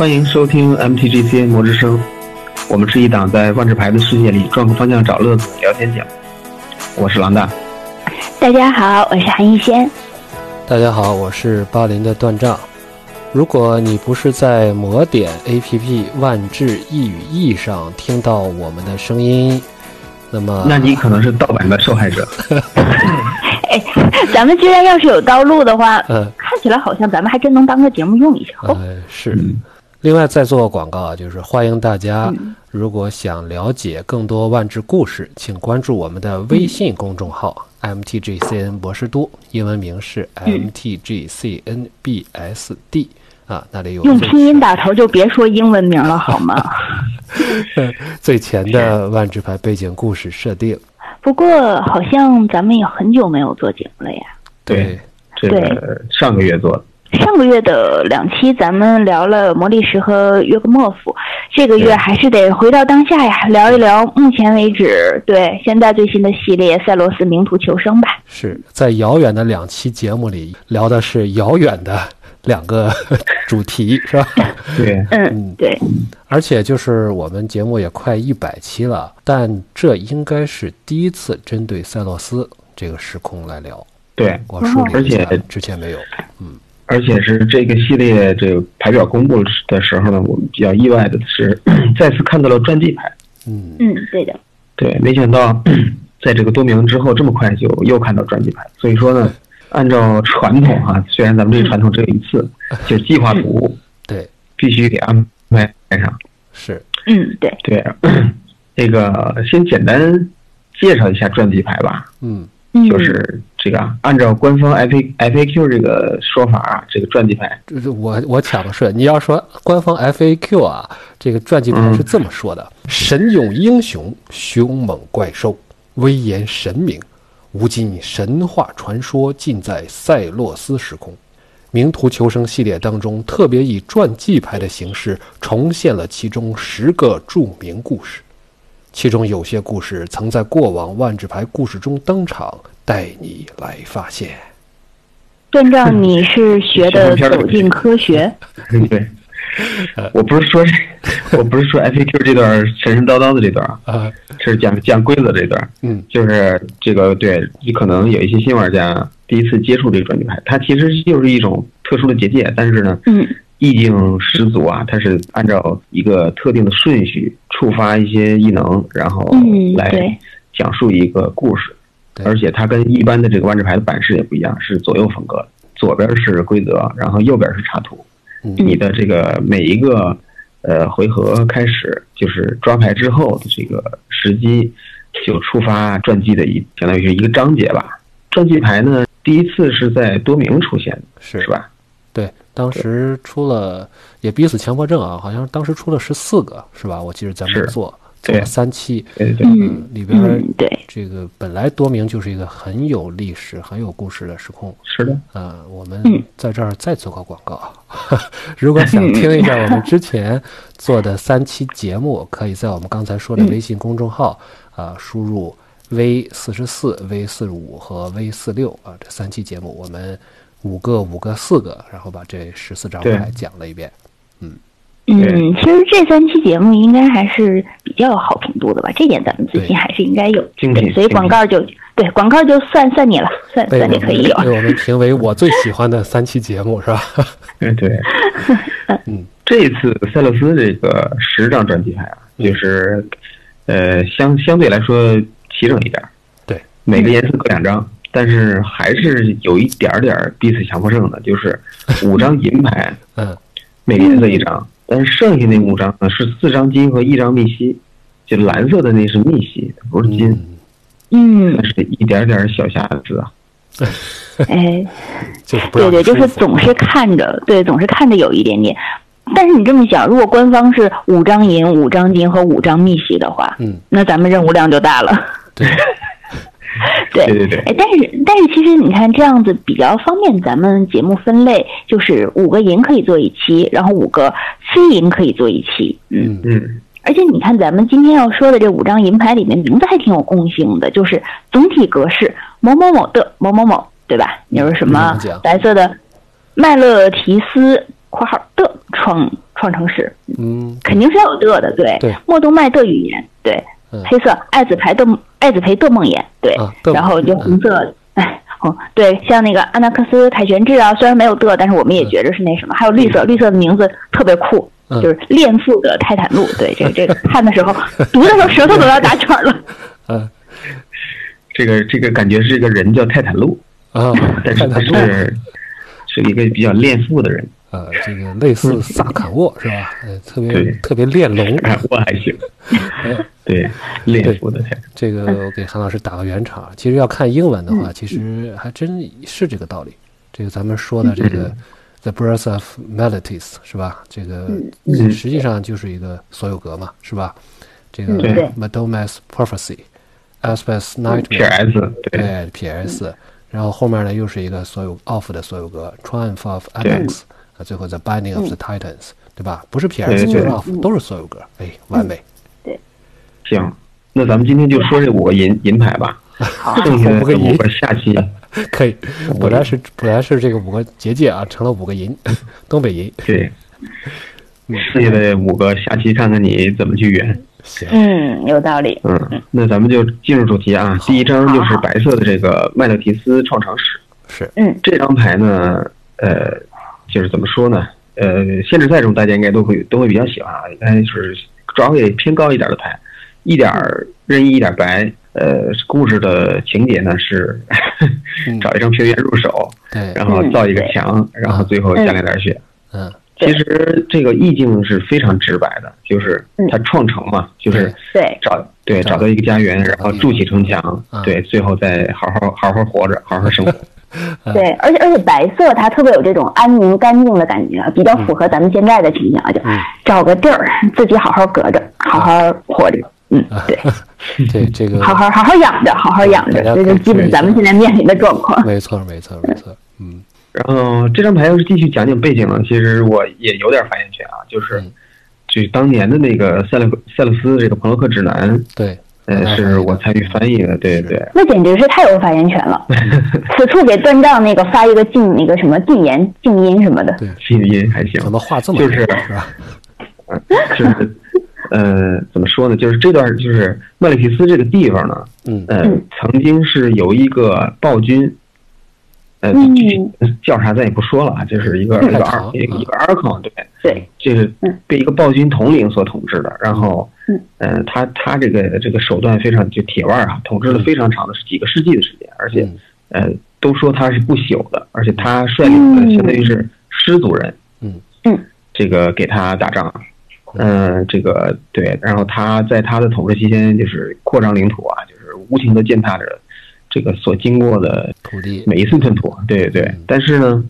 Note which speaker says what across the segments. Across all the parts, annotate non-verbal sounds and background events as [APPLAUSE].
Speaker 1: 欢迎收听 MTGC 魔之声，我们是一档在万智牌的世界里转个方向找乐子的聊天节目。我是狼大，
Speaker 2: 大家好，我是韩一仙。
Speaker 3: 大家好，我是巴林的断账。如果你不是在魔点 APP 万智一语义上听到我们的声音，那么
Speaker 1: 那你可能是盗版的受害者。[LAUGHS]
Speaker 2: 哎，咱们既然要是有道路的话，
Speaker 3: 嗯，
Speaker 2: 看起来好像咱们还真能当个节目用一下。哦，
Speaker 3: 呃，是。另外再做个广告啊，就是欢迎大家，如果想了解更多万智故事，请关注我们的微信公众号 MTGCN 博士都，英文名是 MTGCNBSD 啊，那里有
Speaker 2: 用拼音打头就别说英文名了好吗？[LAUGHS]
Speaker 3: 最前的万智牌背景故事设定。
Speaker 2: 不过好像咱们也很久没有做节目了呀。
Speaker 1: 对，这个上个月做的。
Speaker 2: 上个月的两期咱们聊了魔力石和约克莫夫，这个月还是得回到当下呀，聊一聊目前为止对现在最新的系列赛罗斯名图求生吧。
Speaker 3: 是在遥远的两期节目里聊的是遥远的两个 [LAUGHS] 主题，是吧？
Speaker 1: 对，
Speaker 2: 嗯，对。
Speaker 3: 而且就是我们节目也快一百期了，但这应该是第一次针对赛洛斯这个时空来聊。
Speaker 1: 对，
Speaker 3: 我梳理
Speaker 1: 一下，
Speaker 3: 之前没有，嗯。
Speaker 1: 而且是这个系列这个牌表公布的时候呢，我们比较意外的是再次看到了传记牌。
Speaker 3: 嗯
Speaker 2: 嗯，对的。
Speaker 1: 对，没想到在这个多名之后这么快就又看到传记牌。所以说呢，按照传统哈，虽然咱们这个传统只有一次，就计划图 [LAUGHS]
Speaker 3: 对
Speaker 1: 必须给安排上。
Speaker 3: 是，
Speaker 2: 嗯，对
Speaker 1: 对。那个先简单介绍一下传记牌吧。
Speaker 3: 嗯。
Speaker 1: 就是这个，按照官方 F A F A Q 这个说法啊，这个传记牌，
Speaker 3: 就是我我抢的顺。你要说官方 F A Q 啊，这个传记牌是这么说的：神勇英雄，凶猛怪兽，威严神明，无尽神话传说尽在赛洛斯时空。名图求生系列当中，特别以传记牌的形式重现了其中十个著名故事。其中有些故事曾在过往万智牌故事中登场，带你来发现。
Speaker 2: 段丈，你是学的走进科学？[LAUGHS]
Speaker 1: 对，我不是说，[LAUGHS] 我不是说 F A Q 这段神神叨叨的这段啊，是讲讲规则这段。
Speaker 3: 嗯，
Speaker 1: 就是这个，对你可能有一些新玩家第一次接触这个转机牌，它其实就是一种特殊的结界，但是呢，
Speaker 2: 嗯。
Speaker 1: 意境十足啊！它是按照一个特定的顺序触发一些异能，然后来讲述一个故事。而且它跟一般的这个万智牌的版式也不一样，是左右分割，左边是规则，然后右边是插图。你的这个每一个呃回合开始就是抓牌之后的这个时机，就触发传记的一相当于是一个章节吧。传记牌呢，第一次是在多明出现的，
Speaker 3: 是
Speaker 1: 是吧？
Speaker 3: 对，当时出了也逼死强迫症啊，好像当时出了十四个，是吧？我记得咱们做做了三期，
Speaker 2: 嗯，
Speaker 3: 里边
Speaker 2: 对
Speaker 3: 这个本来多明就是一个很有历史、很有故事的时空，
Speaker 1: 是的，
Speaker 3: 嗯，我们在这儿再做个广告，[LAUGHS] 如果想听一下我们之前做的三期节目，可以在我们刚才说的微信公众号啊，输入 V 四十四、V 四十五和 V 四六啊，这三期节目我们。五个五个四个，然后把这十四张牌讲了一遍。嗯
Speaker 2: 嗯，其实这三期节目应该还是比较有好评度的吧？这点咱们最近还是应该有。
Speaker 1: 对，
Speaker 2: 所以广告就对广告就算算你了，算算你可以有。
Speaker 3: 被我们评为我最喜欢的三期节目是吧？
Speaker 1: 对 [LAUGHS] 对。[LAUGHS] 嗯，这一次塞勒斯这个十张专辑牌啊，就是呃相相对来说齐整一点。
Speaker 3: 对，
Speaker 1: 每个颜色各两张。但是还是有一点点彼此强迫症的，就是五张银牌，[LAUGHS]
Speaker 3: 嗯，
Speaker 1: 每个颜色一张，但是剩下那五张呢是四张金和一张密西，就蓝色的那是密西，不是金，
Speaker 2: 嗯，
Speaker 1: 那是一点点小瑕疵啊，[LAUGHS]
Speaker 2: 哎，
Speaker 3: 对
Speaker 2: 对，就是总是看着，对，总是看着有一点点，但是你这么想，如果官方是五张银、五张金和五张密西的话，
Speaker 3: 嗯，
Speaker 2: 那咱们任务量就大了，
Speaker 3: 对。[LAUGHS] [LAUGHS]
Speaker 2: 对
Speaker 1: 对对，
Speaker 2: 哎，但是但是其实你看这样子比较方便，咱们节目分类就是五个银可以做一期，然后五个非银可以做一期，
Speaker 3: 嗯。
Speaker 1: 嗯。
Speaker 2: 而且你看咱们今天要说的这五张银牌里面，名字还挺有共性的，就是总体格式某某某的某某某，对吧？你说什么白色的麦乐提斯（括号的创创城史，
Speaker 3: 嗯，
Speaker 2: 肯定是要有的的，对，
Speaker 3: 对，
Speaker 2: 莫动脉的语言，对，黑色爱子牌的爱子牌的梦魇，对，然后就红色，哎，哦，对，像那个安纳克斯凯旋志啊，虽然没有的，但是我们也觉着是那什么，还有绿色，绿色的名字特别酷，就是恋父的泰坦路，[LAUGHS] 对，这个这个看的时候 [LAUGHS] 读的时候舌头都要打卷了，
Speaker 3: 嗯，
Speaker 1: 这个这个感觉是一个人叫泰坦路
Speaker 3: 啊，
Speaker 1: 但是他是是一个比较恋父的人。
Speaker 3: 呃，这个类似萨卡沃是吧？呃，特别特别练龙，
Speaker 1: 我还行。[LAUGHS] 对，练佛的
Speaker 3: 这个我给韩老师打个圆场。其实要看英文的话，其实还真是这个道理。这个咱们说的这个 The Birth of Melodies 是吧？这个实际上就是一个所有格嘛，是吧？这个 Madoma's Prophecy，Aspect's Nightmare，对 P.S. 然后后面呢又是一个所有 of 的所有格，Triumph of Alex。最后 The Binding of the Titans，对吧？不是 P.S. 就是 Off，都是所有歌，哎，完美。
Speaker 2: 对，
Speaker 1: 行，那咱们今天就说这五个银 [LAUGHS] 银牌吧。好，剩下五个银，下期 [LAUGHS]
Speaker 3: 可以。本来是本来是这个五个结界啊，成了五个银，[LAUGHS] 东北银。
Speaker 1: 对，剩下的五个下期看看你怎么去圆。
Speaker 3: 行，
Speaker 2: 嗯，有道理。
Speaker 1: 嗯，那咱们就进入主题啊。第一张就是白色的这个麦勒提斯创场史。
Speaker 3: 是，
Speaker 2: 嗯，
Speaker 1: 这张牌呢，呃。就是怎么说呢？呃，限制赛中大家应该都会都会比较喜欢啊，应该是抓位偏高一点的牌，一点任意一点白。呃，故事的情节呢是 [LAUGHS] 找一张平原入手，
Speaker 3: 对，
Speaker 1: 然后造一个墙，然后最后加两点血。
Speaker 3: 嗯，
Speaker 1: 其实这个意境是非常直白的，就是他创城嘛，就是
Speaker 2: 对
Speaker 1: 找对找到一个家园，然后筑起城墙，对，最后再好好好好活着，好好生活。[LAUGHS]
Speaker 2: 对，而且而且白色它特别有这种安宁干净的感觉，比较符合咱们现在的情形啊，就找个地儿自己好好隔着，好好活着。嗯，[LAUGHS] 对，
Speaker 3: 对这个
Speaker 2: 好好好好养着，好好养着，这就基本咱们现在面临的状况。
Speaker 3: 没错，没错，没错。嗯，
Speaker 1: 然后这张牌要是继续讲讲背景呢，其实我也有点发言权啊，就是就当年的那个塞勒塞勒斯这个《朋洛克指南》。
Speaker 3: 对。
Speaker 1: 呃，是我参与翻译的，对对。
Speaker 2: 那简直是太有发言权了。[LAUGHS] 此处给断章那个发一个禁那个什么禁言、静音什么的。
Speaker 3: 对，
Speaker 1: 静音还行。
Speaker 3: 怎么话这么
Speaker 1: 就是是吧？[LAUGHS] 嗯，就是呃，怎么说呢？就是这段就是麦里皮斯这个地方呢，
Speaker 3: 嗯
Speaker 1: 呃，曾经是有一个暴君。呃，叫啥咱也不说了啊，就是一个一个二一个一个 archon，对
Speaker 2: 对，
Speaker 1: 这是被一个暴君统领所统治的。然后，嗯，他他这个这个手段非常就铁腕啊，统治了非常长的几个世纪的时间，而且，呃，都说他是不朽的，而且他率领的相当于是师族人，
Speaker 3: 嗯。
Speaker 2: 嗯，
Speaker 1: 这个给他打仗，嗯，这个对，然后他在他的统治期间就是扩张领土啊，就是无情的践踏着。这个所经过的
Speaker 3: 土地，
Speaker 1: 每一寸寸土，对对。但是呢，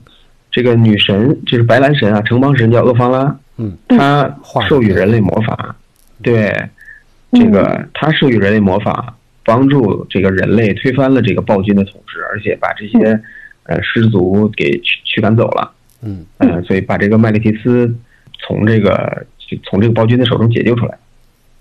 Speaker 1: 这个女神就是白兰神啊，城邦神叫厄方拉，
Speaker 3: 嗯，
Speaker 1: 她授予人类魔法，对，这个她授予人类魔法，帮助这个人类推翻了这个暴君的统治，而且把这些呃失族给驱驱赶走了，
Speaker 3: 嗯。
Speaker 1: 嗯，所以把这个麦利提斯从这个从这个暴君的手中解救出来。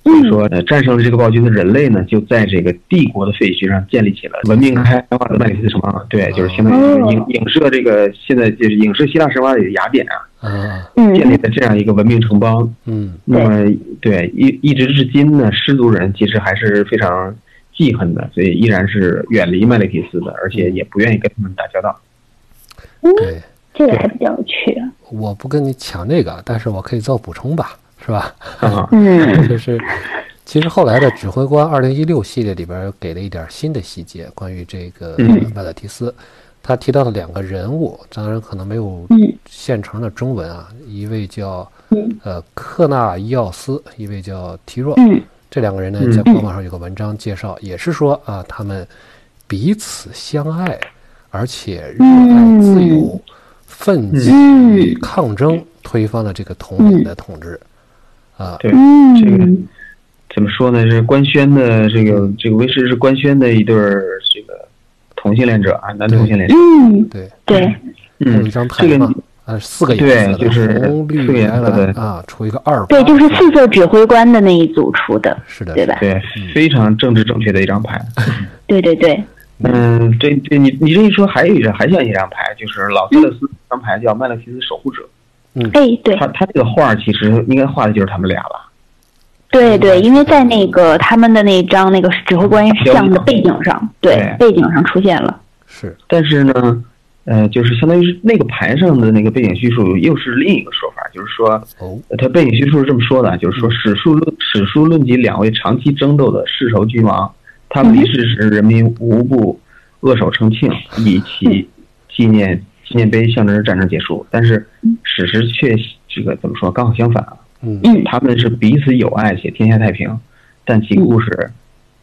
Speaker 1: 所以说，呃，战胜了这个暴君的人类呢，就在这个帝国的废墟上建立起了文明开化的麦里斯城邦。对，就是相当于影影射这个现在就是影射希腊神话里的雅典
Speaker 3: 啊，
Speaker 1: 建立的这样一个文明城邦。
Speaker 3: 嗯，
Speaker 1: 那么对一一直至今呢，失族人其实还是非常记恨的，所以依然是远离麦里提斯的，而且也不愿意跟他们打交道。
Speaker 3: 对，
Speaker 2: 这个还比较有趣。
Speaker 3: 我不跟你抢这个，但是我可以做补充吧。是吧？[LAUGHS]
Speaker 2: 嗯，
Speaker 3: 就是，其实后来的指挥官二零一六系列里边给了一点新的细节，关于这个麦勒提斯，他提到了两个人物，当然可能没有现成的中文啊，一位叫呃克纳伊奥斯，一位叫提若，这两个人呢在官网上有个文章介绍，也是说啊他们彼此相爱，而且热爱自由，奋起抗争，推翻了这个统领的统治。啊，
Speaker 1: 对，这个怎么说呢？是官宣的这个这个威士是官宣的一对儿这个同性恋者啊，男同性恋者。
Speaker 2: 嗯，
Speaker 3: 对
Speaker 2: 对，
Speaker 1: 嗯，
Speaker 3: 一张牌嘛，啊，四个
Speaker 1: 颜色，对，就是
Speaker 3: 红绿蓝蓝啊，出一个二。
Speaker 2: 对，就是四色指挥官的那一组出的，
Speaker 3: 是的，
Speaker 2: 对吧？
Speaker 1: 对，非常政治正确的一张牌。[LAUGHS]
Speaker 2: 对对对，
Speaker 1: 嗯，这这你你这一说，还有一张，还像一张牌，就是老塞勒斯这张牌叫麦勒提斯守护者。
Speaker 2: 嗯，哎，对，
Speaker 1: 他他这个画其实应该画的就是他们俩了。
Speaker 2: 对对，因为在那个他们的那张那个指挥官像的背景上，对背景上出现了。
Speaker 3: 是，
Speaker 1: 但是呢，呃，就是相当于是那个牌上的那个背景叙述又是另一个说法，就是说，哦，他背景叙述是这么说的，就是说史书论史书论及两位长期争斗的世仇君王，他们离世时，人民无不扼手称庆，以其纪念纪念碑象征着战争结束。但是史实却这个怎么说，刚好相反啊。
Speaker 2: 嗯，
Speaker 1: 他们是彼此友爱且天下太平，但其故事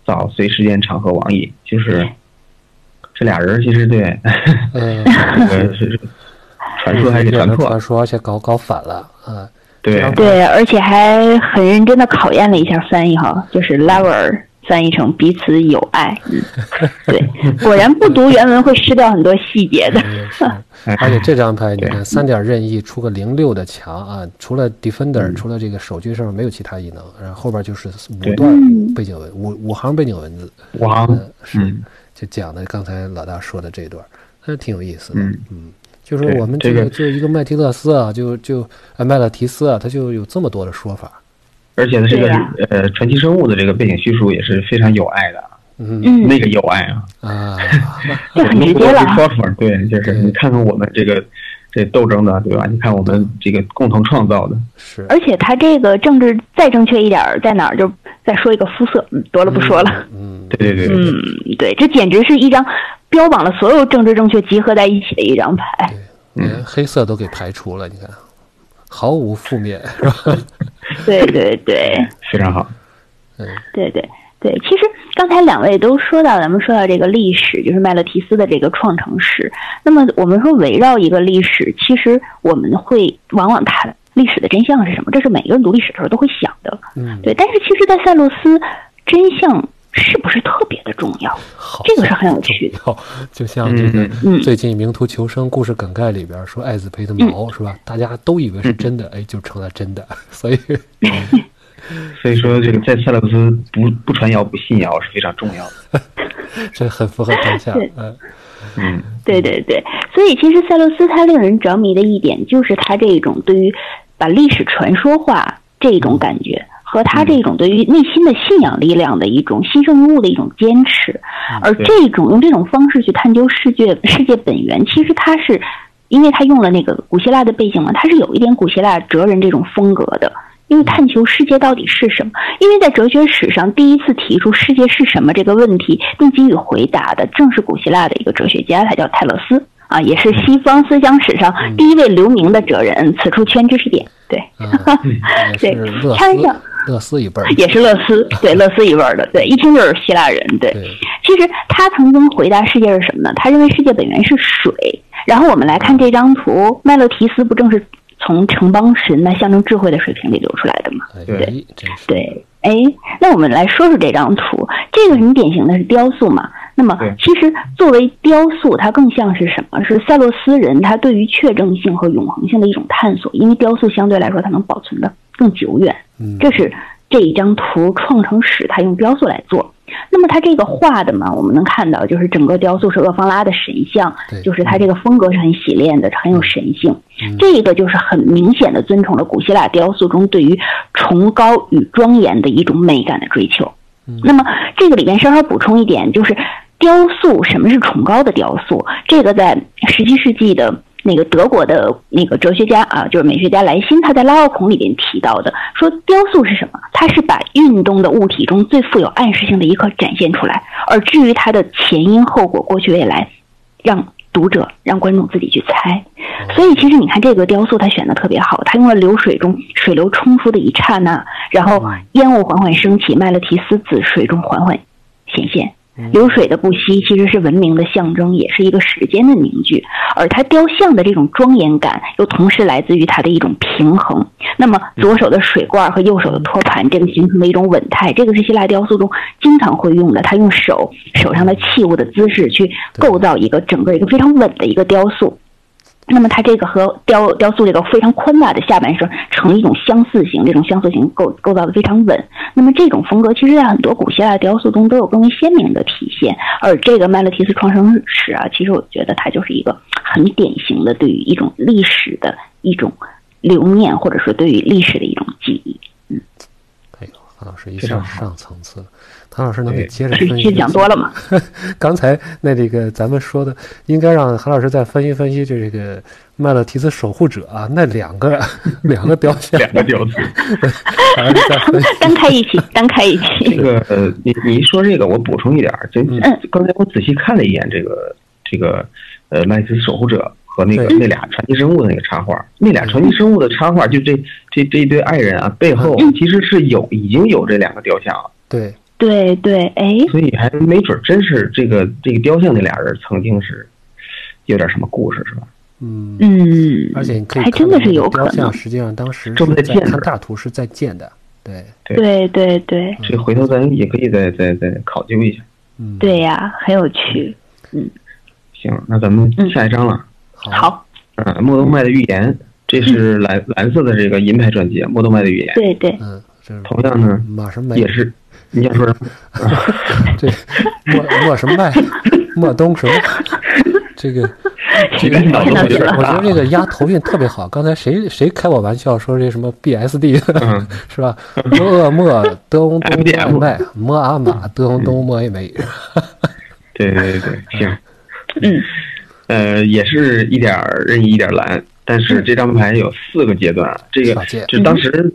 Speaker 1: 早随时间长河亡佚。就是这俩人其实对，
Speaker 3: 嗯，[LAUGHS]
Speaker 1: 这个是 [LAUGHS] 传说还是传错？
Speaker 3: 传说而且搞搞反了，啊，
Speaker 1: 对
Speaker 2: 对，而且还很认真的考验了一下翻译哈，就是 lover 翻译成彼此友爱，[LAUGHS] 嗯，对，果然不读原文会失掉很多细节的。
Speaker 3: 而且这张牌，你看三点任意出个零六的墙啊，除了 defender，除了这个守军上面没有其他异能，然后后边就是五段背景文，五五行背景文字，
Speaker 1: 五行
Speaker 3: 是。就讲的刚才老大说的这段，还挺有意思的。嗯，就是我们这个就一个麦提勒斯啊，就就麦勒提斯啊，他就有这么多的说法，
Speaker 1: 而且呢这个呃传奇生物的这个背景叙述也是非常有爱的。
Speaker 2: 嗯，
Speaker 1: 那个有爱啊
Speaker 3: 啊，
Speaker 2: 就很直接了。
Speaker 1: 对，就是你看看我们这个 [LAUGHS] 这斗争的，对吧？你看我们这个共同创造的，
Speaker 3: 是。
Speaker 2: 而且他这个政治再正确一点，在哪儿就再说一个肤色，嗯，多了不说了。
Speaker 3: 嗯，
Speaker 1: 对对对，
Speaker 2: 嗯，对，这简直是一张标榜了所有政治正确集合在一起的一张牌。
Speaker 3: 对，连黑色都给排除了，你看，毫无负面，[LAUGHS] 是吧？
Speaker 2: 对对对，
Speaker 1: 非常好。
Speaker 3: 嗯，
Speaker 2: 对对。对，其实刚才两位都说到，咱们说到这个历史，就是麦勒提斯的这个创城史。那么我们说围绕一个历史，其实我们会往往谈历史的真相是什么？这是每个人读历史的时候都会想的。
Speaker 3: 嗯，
Speaker 2: 对。但是其实，在塞洛斯，真相是不是特别的重要？这个是很有趣的。
Speaker 3: 就像这个最近《名图求生》故事梗概里边说艾子培的毛是吧？大家都以为是真的，哎，就成了真的。[LAUGHS] 所以。[LAUGHS]
Speaker 1: 所以说，这个在塞勒斯不不传谣不信谣是非常重要的，[LAUGHS]
Speaker 3: 这很符合当下。
Speaker 1: 嗯嗯，
Speaker 2: 对对对。所以其实塞勒斯他令人着迷的一点，就是他这一种对于把历史传说化这种感觉，和他这种对于内心的信仰力量的一种新生物的一种坚持。而这种用这种方式去探究世界世界本源，其实他是因为他用了那个古希腊的背景嘛，他是有一点古希腊哲人这种风格的。因为探求世界到底是什么？因为在哲学史上第一次提出世界是什么这个问题并给予回答的，正是古希腊的一个哲学家，他叫泰勒斯啊，也是西方思想史上第一位留名的哲人。此处圈知识点，对，[LAUGHS] 对，
Speaker 3: 掺上勒斯一辈儿，
Speaker 2: 也是乐斯，[LAUGHS] 对，乐斯一辈儿的，对，一听就是希腊人，对。其实他曾经回答世界是什么呢？他认为世界本源是水。然后我们来看这张图，麦勒提斯不正是？从城邦神那象征智慧的水平里流出来的吗？
Speaker 3: 对
Speaker 2: 对，哎，那我们来说说这张图，这个很典型的是雕塑嘛。那么其实作为雕塑，它更像是什么？是塞洛斯人他对于确证性和永恒性的一种探索，因为雕塑相对来说它能保存的更久远。
Speaker 3: 嗯，
Speaker 2: 这是这一张图创成史，他用雕塑来做。那么它这个画的嘛，我们能看到，就是整个雕塑是厄方拉的神像，就是它这个风格是很洗练的，很有神性。这个就是很明显的尊崇了古希腊雕塑中对于崇高与庄严的一种美感的追求。那么这个里面稍稍补充一点，就是雕塑什么是崇高的雕塑？这个在十七世纪的。那个德国的那个哲学家啊，就是美学家莱辛，他在《拉奥孔》里边提到的，说雕塑是什么？它是把运动的物体中最富有暗示性的一刻展现出来，而至于它的前因后果、过去未来，让读者、让观众自己去猜。所以，其实你看这个雕塑，它选的特别好，它用了流水中水流冲出的一刹那，然后烟雾缓缓升起，麦勒提斯自水中缓缓显现。流水的不息其实是文明的象征，也是一个时间的凝聚。而它雕像的这种庄严感，又同时来自于它的一种平衡。那么，左手的水罐和右手的托盘，这个形成的一种稳态，这个是希腊雕塑中经常会用的。他用手手上的器物的姿势去构造一个整个一个非常稳的一个雕塑。那么它这个和雕雕塑这个非常宽大的下半身成一种相似型，这种相似型构构造的非常稳。那么这种风格其实在很多古希腊雕塑中都有更为鲜明的体现。而这个麦勒提斯创生史啊，其实我觉得它就是一个很典型的对于一种历史的一种留念，或者说对于历史的一种记忆。嗯，
Speaker 3: 哎呦，何老师一下上层次。韩老师能给接着分析？
Speaker 2: 其 [LAUGHS] 实讲多了嘛。[LAUGHS]
Speaker 3: 刚才那这个咱们说的，应该让韩老师再分析分析这个麦勒提斯守护者啊，那两个 [LAUGHS] 两个雕像，
Speaker 1: 两个雕像，
Speaker 2: 单开一起，单开一起。
Speaker 1: 这个呃，你你一说这个，我补充一点，这刚才我仔细看了一眼这个这个呃麦勒提斯守护者和那个那俩传奇生物的那个插画，那俩传奇生物的插画，就这这这一对爱人啊，背后其实是有已经有这两个雕像了。
Speaker 3: 对。
Speaker 2: 对对，哎，
Speaker 1: 所以还没准真是这个这个雕像那俩人曾经是有点什么故事，是吧？
Speaker 3: 嗯
Speaker 2: 嗯，
Speaker 3: 而且你可以
Speaker 2: 还真的是有
Speaker 3: 雕像，实际上当时
Speaker 1: 正在建，
Speaker 3: 看大图是在建的，对
Speaker 2: 对对对。
Speaker 1: 这回头咱也可以再再再考究一下。
Speaker 3: 嗯，
Speaker 2: 对呀，很有趣。嗯，
Speaker 1: 行，那咱们下一章了。
Speaker 2: 好。
Speaker 1: 嗯，莫东麦的预言，这是蓝蓝色的这个银牌专辑，莫东麦的预言。
Speaker 2: 对对。
Speaker 3: 嗯，
Speaker 1: 同样呢，也是。你想说什么？
Speaker 3: 这莫莫什么麦，莫东什么？这个 [LAUGHS] 这个，我觉得我觉得这个压头韵特别好。刚才谁谁开我玩笑说这什么 BSD [LAUGHS] 是吧？莫莫东东麦麦莫阿玛东东莫一枚。
Speaker 1: 对对对，行。[LAUGHS]
Speaker 2: 嗯，
Speaker 1: 呃，也是一点任意一点蓝，但是这张牌有四个阶段，这个就当时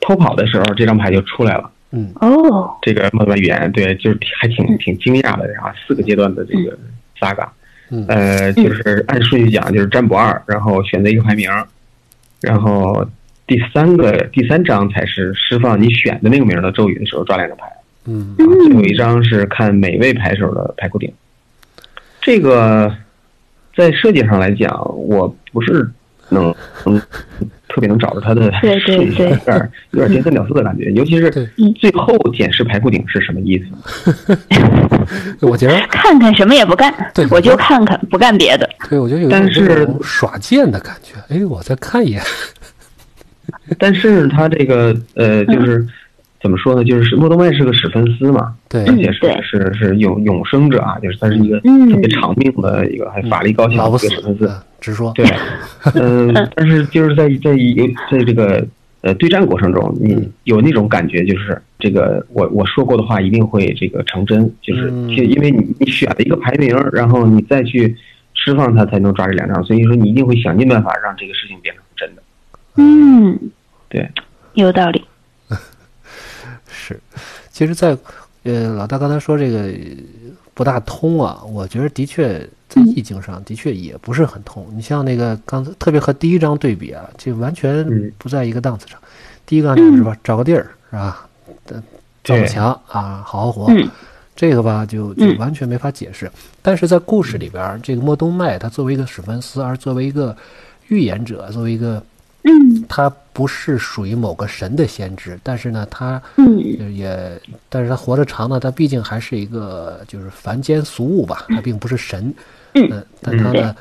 Speaker 1: 偷跑的时候，这张牌就出来了。
Speaker 3: 嗯。
Speaker 2: 哦，
Speaker 1: 这个莫德语言对，就是还挺挺惊讶的啊，四个阶段的这个 saga，呃，就是按顺序讲，就是占卜二，然后选择一个排名，然后第三个第三章才是释放你选的那个名的咒语的时候抓两个牌，
Speaker 3: 嗯，
Speaker 1: 最后一张是看每位牌手的牌库顶。这个在设计上来讲，我不是能能。特别能找着他的
Speaker 2: 对对对，有
Speaker 1: 点有点颠三倒四的感觉，尤其是最后检视排骨顶是什么意思？[LAUGHS]
Speaker 3: 我觉得
Speaker 2: 看看什么也不干，
Speaker 3: 对，
Speaker 2: 我就看看，不干别的。
Speaker 3: 对，我觉得有
Speaker 1: 但是
Speaker 3: 耍贱的感觉。哎，我再看一眼。
Speaker 1: 但是他这个呃，就是。怎么说呢？就是莫多曼是个史芬斯嘛，
Speaker 3: 对，
Speaker 1: 而且是是是永永生者啊，就是他是一个特别长命的一个，还法力高强的一个史芬斯。
Speaker 3: 直说，[LAUGHS]
Speaker 1: 对，嗯，但是就是在在有在这个呃对战过程中，你有那种感觉，就是这个我我说过的话一定会这个成真，就是因为你你选了一个排名，然后你再去释放它，才能抓这两张，所以说你一定会想尽办法让这个事情变成真的。
Speaker 2: 嗯，
Speaker 1: 对，
Speaker 2: 有道理。
Speaker 3: 是，其实，在呃，老大刚才说这个不大通啊，我觉得的确在意境上的确也不是很通。你像那个刚才，特别和第一章对比啊，这完全不在一个档次上。第一个是吧，找个地儿是吧，造个墙啊，好好活。这个吧，就就完全没法解释。但是在故事里边，这个莫东麦他作为一个史芬斯，而作为一个预言者，作为一个。
Speaker 2: 嗯，
Speaker 3: 他不是属于某个神的先知，但是呢，他
Speaker 2: 嗯
Speaker 3: 也，但是他活得长呢，他毕竟还是一个就是凡间俗物吧，他并不是神，
Speaker 2: 嗯，
Speaker 3: 但他呢，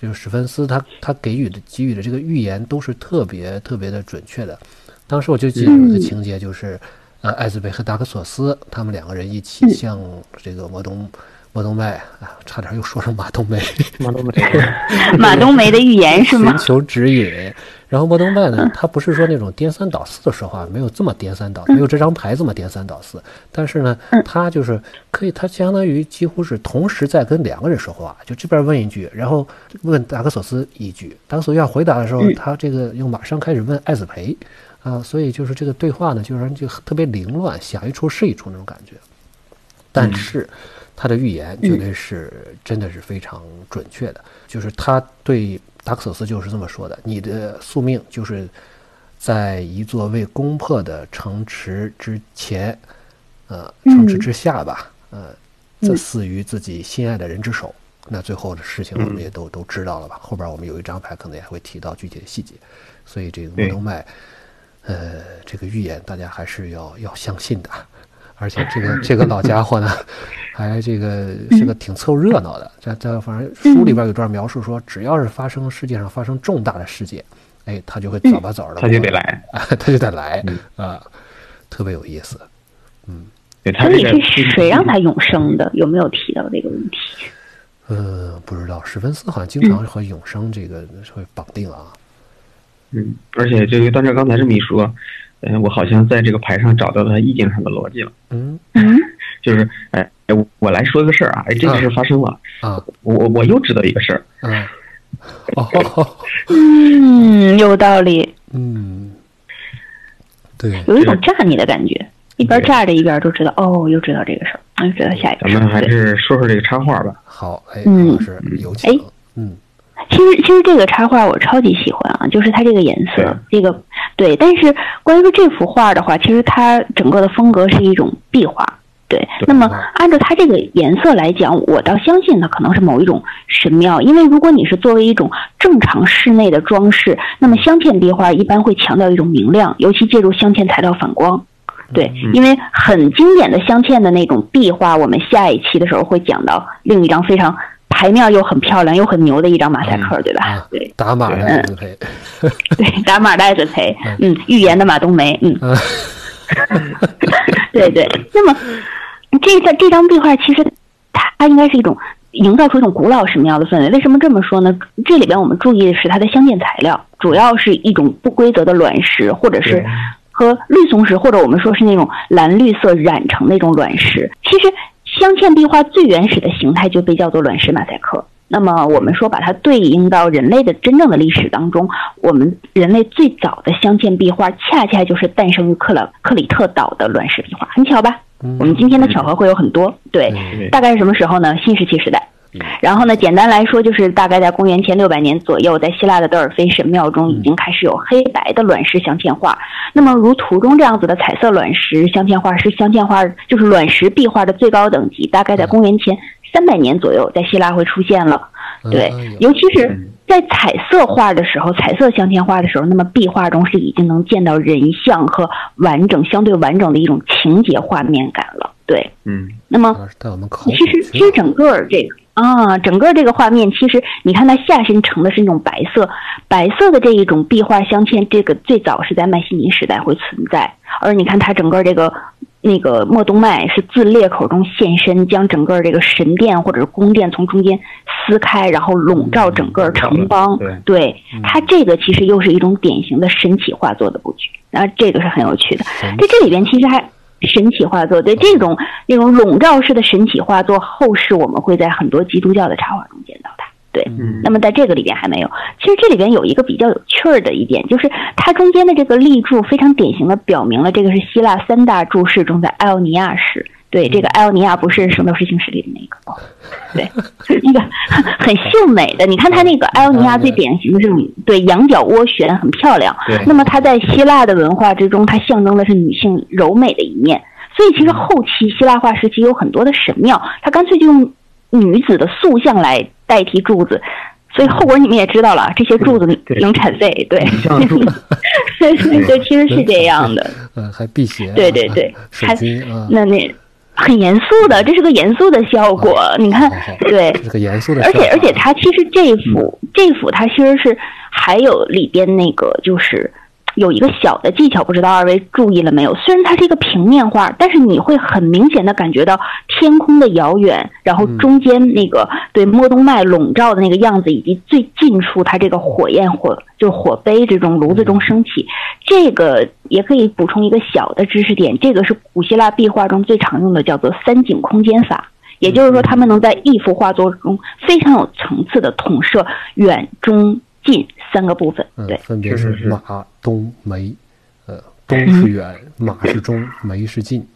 Speaker 3: 就是史芬斯，他他给予的给予的这个预言都是特别特别的准确的。当时我就记得有个情节，就是呃，艾兹贝和达克索斯他们两个人一起向这个摩东。马冬梅啊，差点又说成马冬梅。
Speaker 1: 马冬梅，[LAUGHS]
Speaker 2: 马冬梅的预言是吗？
Speaker 3: 寻求指引。然后马冬梅呢，他不是说那种颠三倒四的说话，没有这么颠三倒，没有这张牌这么颠三倒四。但是呢，他就是可以，他相当于几乎是同时在跟两个人说话，就这边问一句，然后问达克索斯一句。达克索斯要回答的时候，他这个又马上开始问艾子培啊，所以就是这个对话呢，就让人就特别凌乱，想一出是一出那种感觉。但是。他的预言绝对是真的是非常准确的，就是他对达克索斯就是这么说的：你的宿命就是在一座未攻破的城池之前，呃，城池之下吧，呃，在死于自己心爱的人之手。那最后的事情我们也都都知道了吧？后边我们有一张牌可能也会提到具体的细节，所以这个莫东麦，呃，这个预言大家还是要要相信的。而且这个这个老家伙呢，还这个是个挺凑热闹的。这这反正书里边有段描述说，只要是发生世界上发生重大的事件，哎，他就会早吧早的，
Speaker 1: 他就得来，[LAUGHS]
Speaker 3: 他就得来啊，特别有意思。嗯，
Speaker 2: 所以是谁让他永生的？有没有提到这个问题？
Speaker 3: 呃，不知道。史芬斯好像经常和永生这个会绑定啊。
Speaker 1: 嗯，而且这个段正刚才这么一说，嗯，我好像在这个牌上找到了意境上的逻辑了。
Speaker 3: 嗯
Speaker 2: 嗯，[LAUGHS]
Speaker 1: 就是哎哎，我来说一个事儿啊，哎，这个事儿发生了
Speaker 3: 啊，
Speaker 1: 我我我又知道一个事儿。
Speaker 3: 嗯，[LAUGHS] 哦，
Speaker 2: 嗯，有道理。
Speaker 3: 嗯，对，
Speaker 2: 有一种炸你的感觉，一边炸着一边都知道，哦，又知道这个事儿，嗯，知道下一个。
Speaker 1: 咱们还是说说这个插画吧。
Speaker 3: 好，哎，
Speaker 2: 嗯，
Speaker 3: 是有请。哎，嗯。
Speaker 2: 其实，其实这个插画我超级喜欢啊，就是它这个颜色，这个对。但是关于说这幅画的话，其实它整个的风格是一种壁画，对。那么按照它这个颜色来讲，我倒相信它可能是某一种神庙，因为如果你是作为一种正常室内的装饰，那么镶嵌壁画一般会强调一种明亮，尤其借助镶嵌材料反光，对。因为很经典的镶嵌的那种壁画，我们下一期的时候会讲到另一张非常。牌面又很漂亮又很牛的一张马赛克，对吧？对，
Speaker 3: 打马的艾子培，
Speaker 2: 对，打马的艾子培，嗯，预言的马冬梅，嗯，[LAUGHS] 对对。那么，这个这张壁画其实它应该是一种营造出一种古老神庙的氛围。为什么这么说呢？这里边我们注意的是它的镶嵌材料，主要是一种不规则的卵石，或者是和绿松石，或者我们说是那种蓝绿色染成那种卵石。其实。镶嵌壁画最原始的形态就被叫做卵石马赛克。那么我们说把它对应到人类的真正的历史当中，我们人类最早的镶嵌壁画恰恰就是诞生于克拉克里特岛的卵石壁画，很巧吧？我们今天的巧合会有很多。对，大概是什么时候呢？新石器时代。然后呢，简单来说就是大概在公元前六百年左右，在希腊的德尔菲神庙中已经开始有黑白的卵石镶嵌画。那么如图中这样子的彩色卵石镶嵌画是镶嵌画，就是卵石壁画的最高等级。大概在公元前三百年左右，在希腊会出现了。对，尤其是在彩色画的时候，彩色镶嵌画的时候，那么壁画中是已经能见到人像和完整、相对完整的一种情节画面感了。对，
Speaker 1: 嗯。
Speaker 2: 那么其实其实整个这个。啊，整个这个画面其实，你看它下身呈的是那种白色，白色的这一种壁画镶嵌，这个最早是在迈锡尼时代会存在。而你看它整个这个那个莫东麦是自裂口中现身，将整个这个神殿或者是宫殿从中间撕开，然后笼罩整个城邦。对，它这个其实又是一种典型的神奇画作的布局，那，这个是很有趣的。在这里边其实还。神奇画作，对这种那种笼罩式的神奇画作，后世我们会在很多基督教的插画中见到它。对，那么在这个里边还没有。其实这里边有一个比较有趣儿的一点，就是它中间的这个立柱非常典型的表明了这个是希腊三大柱式中的艾奥尼亚式。对，这个艾奥尼亚不是《圣斗士星矢》里的那个，对，那个很秀美的。你看它那个艾奥尼亚最典型的这种对羊角涡旋很漂亮。
Speaker 1: 对，
Speaker 2: 那么它在希腊的文化之中，它象征的是女性柔美的一面。所以其实后期希腊化时期有很多的神庙，它干脆就用女子的塑像来代替柱子。所以后果你们也知道了，这些柱子能产废。对，对对，其实是这样的。
Speaker 3: 嗯，还辟邪。
Speaker 2: 对对对，
Speaker 3: 还
Speaker 2: 那那。很严肃的，这是个严肃的效果。你看，对，
Speaker 3: 严肃的。
Speaker 2: 而且而且，它其实这幅这幅它其实是还有里边那个就是。有一个小的技巧，不知道二位注意了没有？虽然它是一个平面画，但是你会很明显的感觉到天空的遥远，然后中间那个对莫东脉笼罩的那个样子，以及最近处它这个火焰火就是火杯这种炉子中升起。这个也可以补充一个小的知识点，这个是古希腊壁画中最常用的，叫做三景空间法。也就是说，他们能在一幅画作中非常有层次的统摄远中。近三个部分，对，
Speaker 3: 分别是马、东、梅，呃，东是远，马是中，梅是近，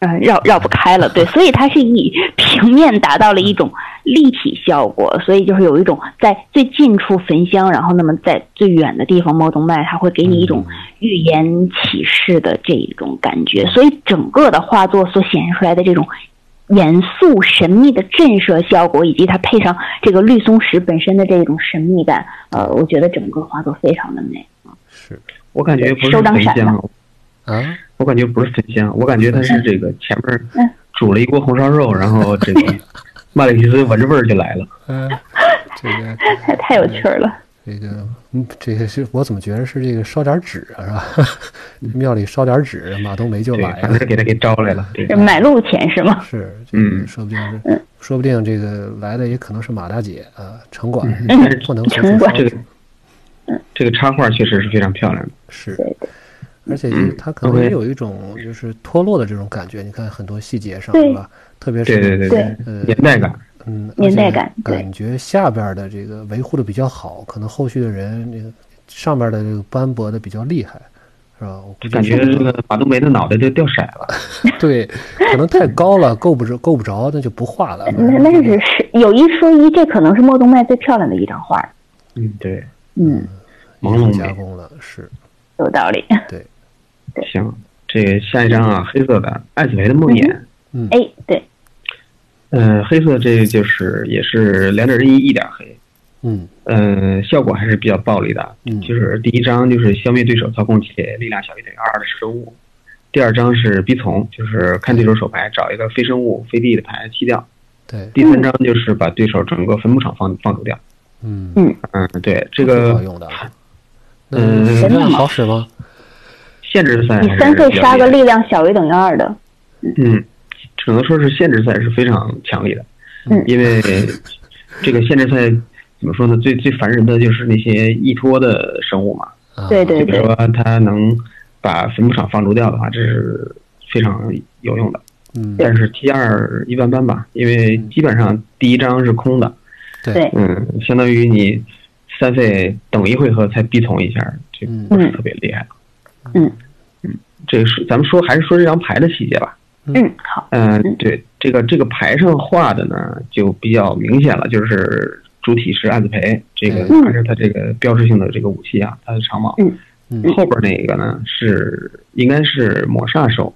Speaker 2: 嗯，绕绕不开了，对，所以它是以平面达到了一种立体效果，所以就是有一种在最近处焚香，然后那么在最远的地方摸动脉，它会给你一种预言启示的这一种感觉，所以整个的画作所显示出来的这种。严肃神秘的震慑效果，以及它配上这个绿松石本身的这种神秘感，呃，我觉得整个画作非常的美。
Speaker 3: 是。
Speaker 1: 我感觉不是焚香啊，我感觉不是焚香，我感觉它是这个前面煮了一锅红烧肉，然后这个 [LAUGHS] 麦里奇斯闻着味儿就来了。
Speaker 3: 嗯，[LAUGHS] 这个
Speaker 2: 太太有趣了。
Speaker 3: 这个，嗯，这个是我怎么觉得是这个烧点纸啊，是吧？[LAUGHS] 庙里烧点纸，马冬梅就来
Speaker 1: 了，给他给招来了。
Speaker 2: 买路钱是吗？
Speaker 3: 是，嗯，说不定是，说不定这个来的也可能是马大姐啊，城管不能
Speaker 2: 城管。
Speaker 1: 这个插画确实是非常漂亮的。
Speaker 3: 是，而且就是它可能也有一种就是脱落的这种感觉。你看很多细节上是吧？特别是
Speaker 1: 对对对，呃，年代感，
Speaker 3: 嗯，
Speaker 2: 年代感，
Speaker 3: 感觉下边的这个维护的比较好，可能后续的人这个上边的这个斑驳的比较厉害。是吧？我
Speaker 1: 感觉这个马冬梅的脑袋就掉色了。[LAUGHS]
Speaker 3: 对，可能太高了，够不着，够不着，那就不画了。
Speaker 2: 那那是是有一说一，这可能是莫冬麦最漂亮的一张画。
Speaker 1: 嗯，对，
Speaker 2: 嗯，
Speaker 1: 朦胧
Speaker 3: 加工了，是
Speaker 2: 有道理。
Speaker 3: 对，
Speaker 1: 行，这下一张啊，黑色的艾子梅的梦魇。
Speaker 3: 嗯，
Speaker 2: 哎，对，
Speaker 1: 嗯，黑色这就是也是两点一，一点黑。
Speaker 3: 嗯
Speaker 1: 嗯，效果还是比较暴力的。
Speaker 3: 嗯，
Speaker 1: 就是第一张就是消灭对手操控且力量小于等于二的生物，第二张是逼从，就是看对手手牌找一个非生物非地的牌弃掉。
Speaker 3: 对，
Speaker 1: 第三张就是把对手整个坟墓场放放逐掉。
Speaker 3: 嗯
Speaker 2: 嗯
Speaker 1: 嗯，对，这个
Speaker 3: 好用的。嗯，好使吗？
Speaker 1: 限制赛。
Speaker 2: 你三费杀个力量小于等于二的。
Speaker 1: 嗯，只能说是限制赛是非常强力的。
Speaker 2: 嗯，
Speaker 1: 因为这个限制赛。怎么说呢？最最烦人的就是那些依托的生物嘛。
Speaker 2: 对对对。
Speaker 1: 比如说，它能把坟墓场放逐掉的话，这是非常有用的。
Speaker 3: 嗯。
Speaker 1: 但是 T 二一般般吧，因为基本上第一张是空的。
Speaker 3: 对。
Speaker 1: 嗯，相当于你三费等一回合才必从一下，就不是特别厉害。
Speaker 2: 嗯。
Speaker 1: 嗯，这是咱们说还是说这张牌的细节吧。
Speaker 2: 嗯，好。
Speaker 1: 嗯，对，这个这个牌上画的呢，就比较明显了，就是。主体是艾子培，这个还是它这个标志性的这个武器啊，它的长矛。
Speaker 2: 嗯，
Speaker 1: 后边那个呢是应该是抹煞手，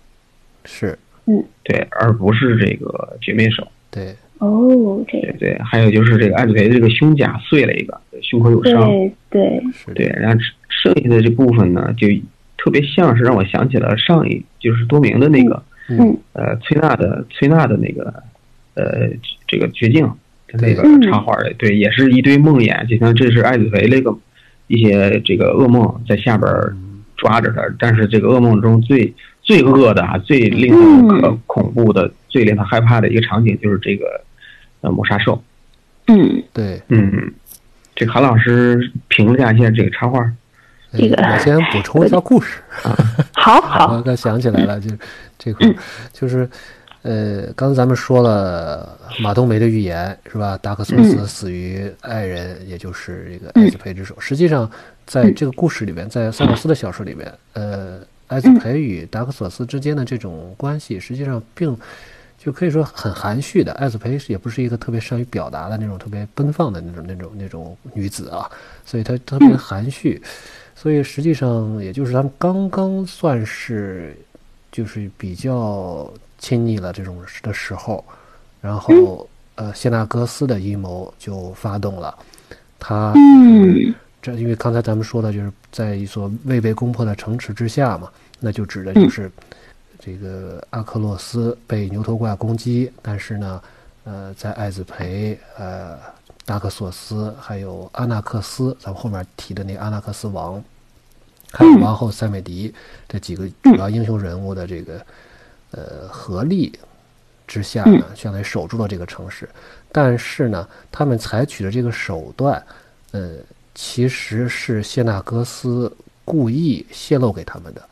Speaker 3: 是，
Speaker 2: 嗯，
Speaker 1: 对，而不是这个绝灭手。
Speaker 3: 对，
Speaker 2: 哦，这
Speaker 1: 对对，还有就是这个艾子培的这个胸甲碎了一个，胸口有伤。
Speaker 2: 对。对。
Speaker 1: 对，然后剩下的这部分呢，就特别像是让我想起了上一就是多明的那个，
Speaker 2: 嗯，
Speaker 1: 呃，崔娜的崔娜的那个，呃，这个绝境。那个插画的，对，也是一堆梦魇，就像这是艾子培那个一些这个噩梦在下边抓着他，但是这个噩梦中最最恶的啊，最令他可恐怖的、最令他害怕的一个场景就是这个呃抹杀兽。
Speaker 2: 嗯，
Speaker 3: 对，
Speaker 1: 嗯，这韩老师评价一下这个插画。
Speaker 2: 这个
Speaker 3: 我先补充一下故事
Speaker 2: 啊，好 [LAUGHS] 好，
Speaker 3: 我刚想起来了，就这块就是。呃，刚才咱们说了马冬梅的预言是吧？达克索斯死于爱人，也就是这个艾斯培之手。实际上，在这个故事里面，在塞洛斯的小说里面，呃，艾斯培与达克索斯之间的这种关系，实际上并就可以说很含蓄的。艾斯培也不是一个特别善于表达的那种特别奔放的那种那种那种女子啊，所以她特别含蓄。所以实际上，也就是他们刚刚算是就是比较。亲昵了这种的时候，然后呃，谢纳戈斯的阴谋就发动了。他这因为刚才咱们说的就是在一所未被攻破的城池之下嘛，那就指的就是这个阿克洛斯被牛头怪攻击，但是呢，呃，在艾子培、呃达克索斯还有阿纳克斯，咱们后面提的那阿纳克斯王，还有王后塞美迪这几个主要英雄人物的这个。呃，合力之下呢，相当于守住了这个城市。但是呢，他们采取的这个手段，呃，其实是谢纳格斯故意泄露给他们的。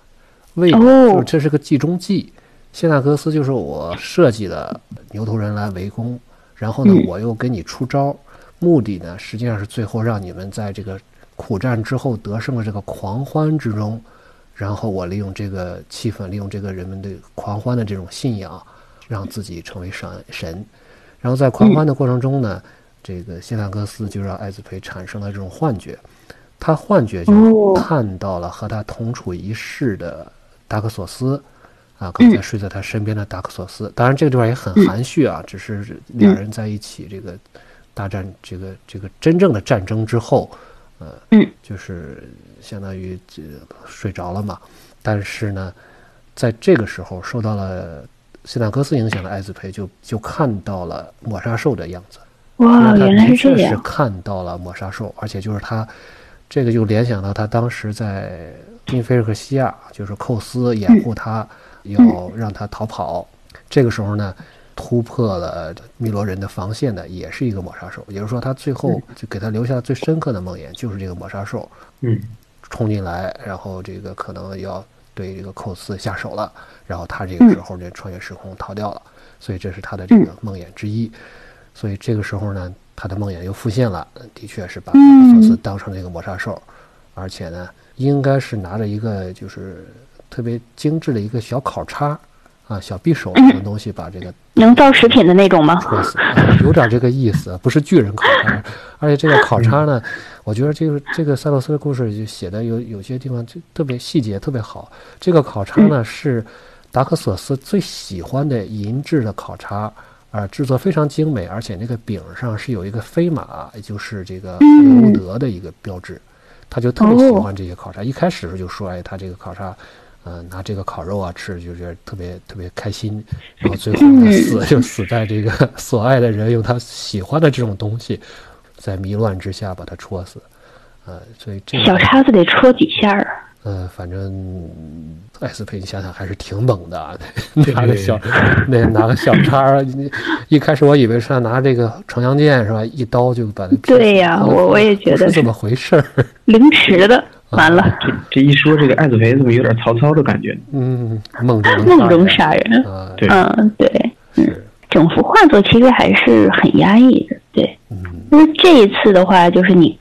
Speaker 3: 为，就是这是个计中计。谢纳格斯就是我设计的牛头人来围攻，然后呢，我又给你出招，目的呢，实际上是最后让你们在这个苦战之后得胜的这个狂欢之中。然后我利用这个气氛，利用这个人们对狂欢的这种信仰，让自己成为神神。然后在狂欢的过程中呢，这个谢纳格斯就让艾子培产生了这种幻觉，他幻觉就看到了和他同处一室的达克索斯，啊，刚才睡在他身边的达克索斯。当然这个地方也很含蓄啊，只是两人在一起这个大战，这个这个真正的战争之后，呃，就是。相当于这睡着了嘛，但是呢，在这个时候受到了西纳克斯影响的艾子培就就看到了抹杀兽的样子。
Speaker 2: 哇，原来是
Speaker 3: 这样！是看到了抹杀兽，而且就是他，这个就联想到他当时在宾菲尔克西亚，就是寇斯掩护他，要让他逃跑。这个时候呢，突破了汨罗人的防线的，也是一个抹杀兽。也就是说，他最后就给他留下最深刻的梦魇，就是这个抹杀兽，
Speaker 1: 嗯，
Speaker 3: 冲进来，然后这个可能要对这个寇斯下手了，然后他这个时候就穿越时空逃掉了，所以这是他的这个梦魇之一。所以这个时候呢，他的梦魇又复现了，的确是把索斯当成这个抹杀兽，而且呢，应该是拿着一个就是特别精致的一个小烤叉。啊，小匕首什么东西把这个
Speaker 2: 能造食品的那种吗？[LAUGHS]
Speaker 3: 有点这个意思，不是巨人烤叉，而且这个烤叉呢，我觉得这个这个塞洛斯的故事就写的有有些地方就特别细节特别好。这个烤叉呢是达克索斯最喜欢的银质的烤叉，啊，制作非常精美，而且那个柄上是有一个飞马，也就是这个欧德的一个标志，他就特别喜欢这些烤叉。一开始就说，哎，他这个烤叉。嗯，拿这个烤肉啊吃，就是特别特别开心。然后最后他死 [LAUGHS] 就死在这个 [LAUGHS] 所爱的人用他喜欢的这种东西，在迷乱之下把他戳死。呃，所以这
Speaker 2: 小叉子得戳几下啊。
Speaker 3: 呃，反正艾斯佩，你想想还是挺猛的，[LAUGHS] 拿个小那拿个小叉，一开始我以为是拿这个长枪剑是吧？一刀就把那
Speaker 2: 对呀，我我也觉得
Speaker 3: 是这么回事儿，
Speaker 2: 凌迟的。完了，
Speaker 1: 这这一说，这个艾子培怎么有点曹操的感觉？
Speaker 3: 嗯，梦中
Speaker 2: 梦中杀人，
Speaker 1: 对，
Speaker 2: 嗯，对，嗯，整幅画作其实还是很压抑的，对，因为这一次的话，就是你，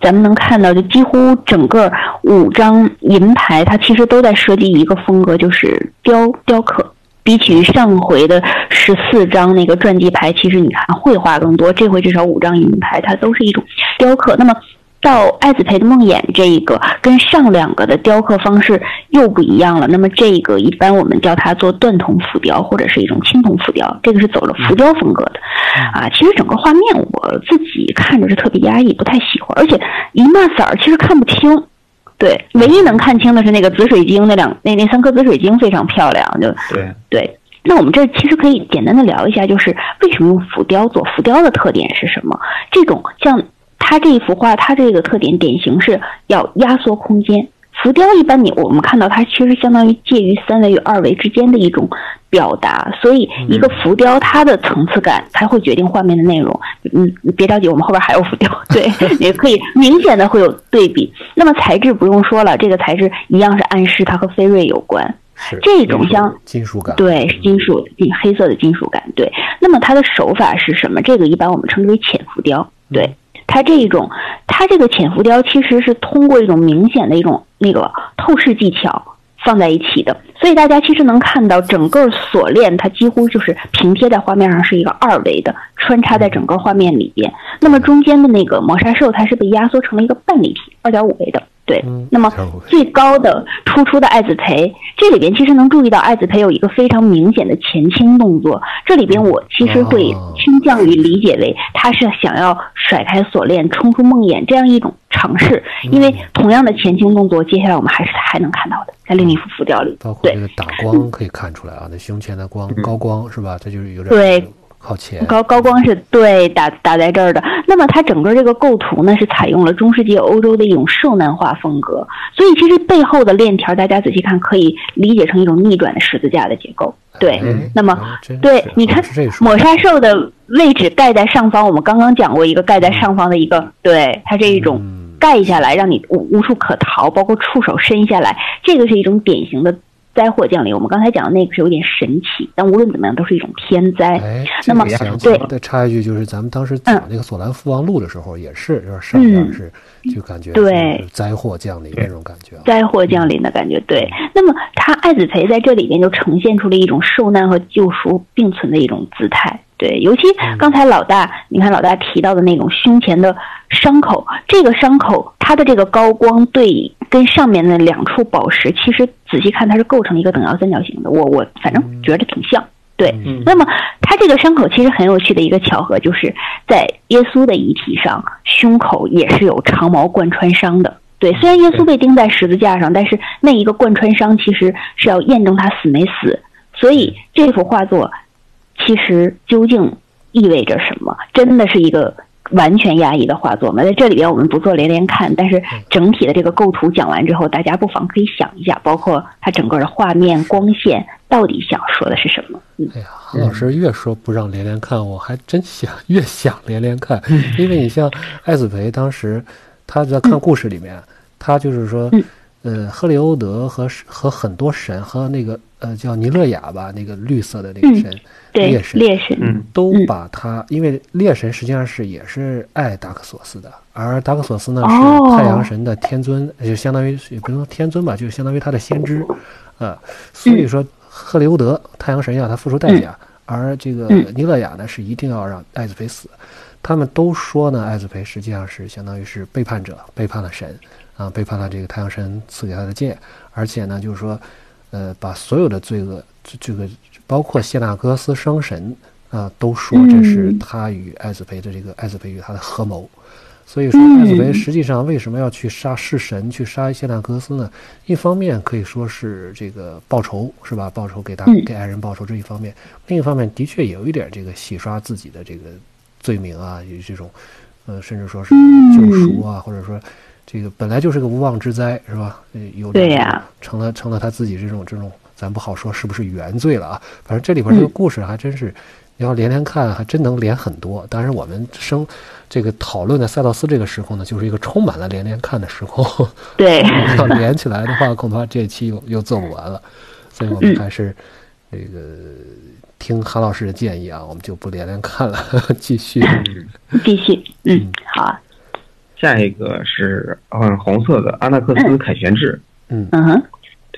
Speaker 2: 咱们能看到，就几乎整个五张银牌，它其实都在设计一个风格，就是雕雕刻。比起上回的十四张那个传记牌，其实你看绘画更多，这回至少五张银牌，它都是一种雕刻。那么。到艾子培的梦魇这一个跟上两个的雕刻方式又不一样了。那么这个一般我们叫它做断铜浮雕或者是一种青铜浮雕，这个是走了浮雕风格的。啊，其实整个画面我自己看着是特别压抑，不太喜欢，而且一码色儿其实看不清。对，唯一能看清的是那个紫水晶，那两那那三颗紫水晶非常漂亮。就
Speaker 1: 对
Speaker 2: 对。那我们这其实可以简单的聊一下，就是为什么用浮雕做？浮雕的特点是什么？这种像。它这一幅画，它这个特点典型是要压缩空间。浮雕一般你我们看到它其实相当于介于三维与二维之间的一种表达，所以一个浮雕它的层次感才会决定画面的内容。嗯，别着急，我们后边还有浮雕，对，[LAUGHS] 也可以明显的会有对比。那么材质不用说了，这个材质一样是暗示它和飞瑞有关。这种像
Speaker 3: 金属感，
Speaker 2: 对，是金属金黑色的金属感。对，那么它的手法是什么？这个一般我们称之为浅浮雕。对。它这一种，它这个浅浮雕其实是通过一种明显的一种那个透视技巧放在一起的，所以大家其实能看到整个锁链，它几乎就是平贴在画面上是一个二维的，穿插在整个画面里边。那么中间的那个磨砂兽，它是被压缩成了一个半立体，二点五维的。对，那么最高的突出的艾子培，这里边其实能注意到艾子培有一个非常明显的前倾动作。这里边我其实会倾向于理解为他是想要甩开锁链冲出梦魇这样一种尝试，因为同样的前倾动作，接下来我们还是还能看到的，在另一幅浮雕里。
Speaker 3: 包括这个打光可以看出来啊，那胸前的光高光是吧？它就是有点
Speaker 2: 对。
Speaker 3: 靠前
Speaker 2: 高高光是对打打在这儿的，那么它整个这个构图呢是采用了中世纪欧洲的一种受难化风格，所以其实背后的链条大家仔细看可以理解成一种逆转的十字架的结构。对，那么对，你看抹杀兽的位置盖在上方，我们刚刚讲过一个盖在上方的一个，对，它这一种盖下来让你无无处可逃，包括触手伸下来，这个是一种典型的。灾祸降临，我们刚才讲的那个是有点神奇，但无论怎么样都是一种天灾。哎那么对，
Speaker 3: 再插一句，就是咱们当时讲那个《索兰父王录》的时候，也是就是上边是就感觉
Speaker 2: 对
Speaker 3: 灾祸降临那种感觉，
Speaker 2: 灾祸降临的感觉。对，那么他爱子培在这里边就呈现出了一种受难和救赎并存的一种姿态。对，尤其刚才老大，你看老大提到的那种胸前的伤口，这个伤口它的这个高光对跟上面的两处宝石，其实仔细看它是构成一个等腰三角形的。我我反正觉得挺像。对，那么它这个伤口其实很有趣的一个巧合，就是在耶稣的遗体上，胸口也是有长矛贯穿伤的。对，虽然耶稣被钉在十字架上，但是那一个贯穿伤其实是要验证他死没死。所以这幅画作。其实究竟意味着什么？真的是一个完全压抑的画作吗？在这里边我们不做连连看，但是整体的这个构图讲完之后，大家不妨可以想一下，包括它整个的画面、光线到底想说的是什么？
Speaker 3: 哎呀，韩老师越说不让连连看，我还真想越想连连看，因为你像艾子培当时他在看故事里面，他就是说，呃，赫利欧德和和很多神和那个呃叫尼勒雅吧，那个绿色的那个神，
Speaker 2: 猎
Speaker 3: 神，
Speaker 2: 猎神，
Speaker 3: 都把他，因为猎神实际上是也是爱达克索斯的，而达克索斯呢是太阳神的天尊，就相当于也不能说天尊吧，就相当于他的先知，啊，所以说。赫利欧德太阳神要他付出代价，而这个尼勒雅呢是一定要让艾子培死。他们都说呢，艾子培实际上是相当于是背叛者，背叛了神啊，背叛了这个太阳神赐给他的剑，而且呢，就是说，呃，把所有的罪恶，这这个包括谢纳戈斯生神啊，都说这是他与艾子培的这个艾子培与他的合谋。所以说，艾子培实际上为什么要去杀弑神，去杀谢纳戈斯呢？一方面可以说是这个报仇，是吧？报仇给他给爱人报仇这一方面；另一方面，的确有一点这个洗刷自己的这个罪名啊，有这种，呃，甚至说是救赎啊，或者说这个本来就是个无妄之灾，是吧？有
Speaker 2: 对呀，
Speaker 3: 成了成了他自己这种这种，咱不好说是不是原罪了啊。反正这里边这个故事还真是。你要连连看，还真能连很多。当然，我们生这个讨论的塞道斯这个时空呢，就是一个充满了连连看的时空。[LAUGHS]
Speaker 2: 对，[LAUGHS]
Speaker 3: 要连起来的话，恐怕这期又又做不完了。所以我们还是这个听韩老师的建议啊，我们就不连连看了，[LAUGHS] 继续。
Speaker 2: 继续，嗯，好。
Speaker 1: 下一个是嗯红色的阿纳克斯凯旋制。
Speaker 2: 嗯。嗯哼，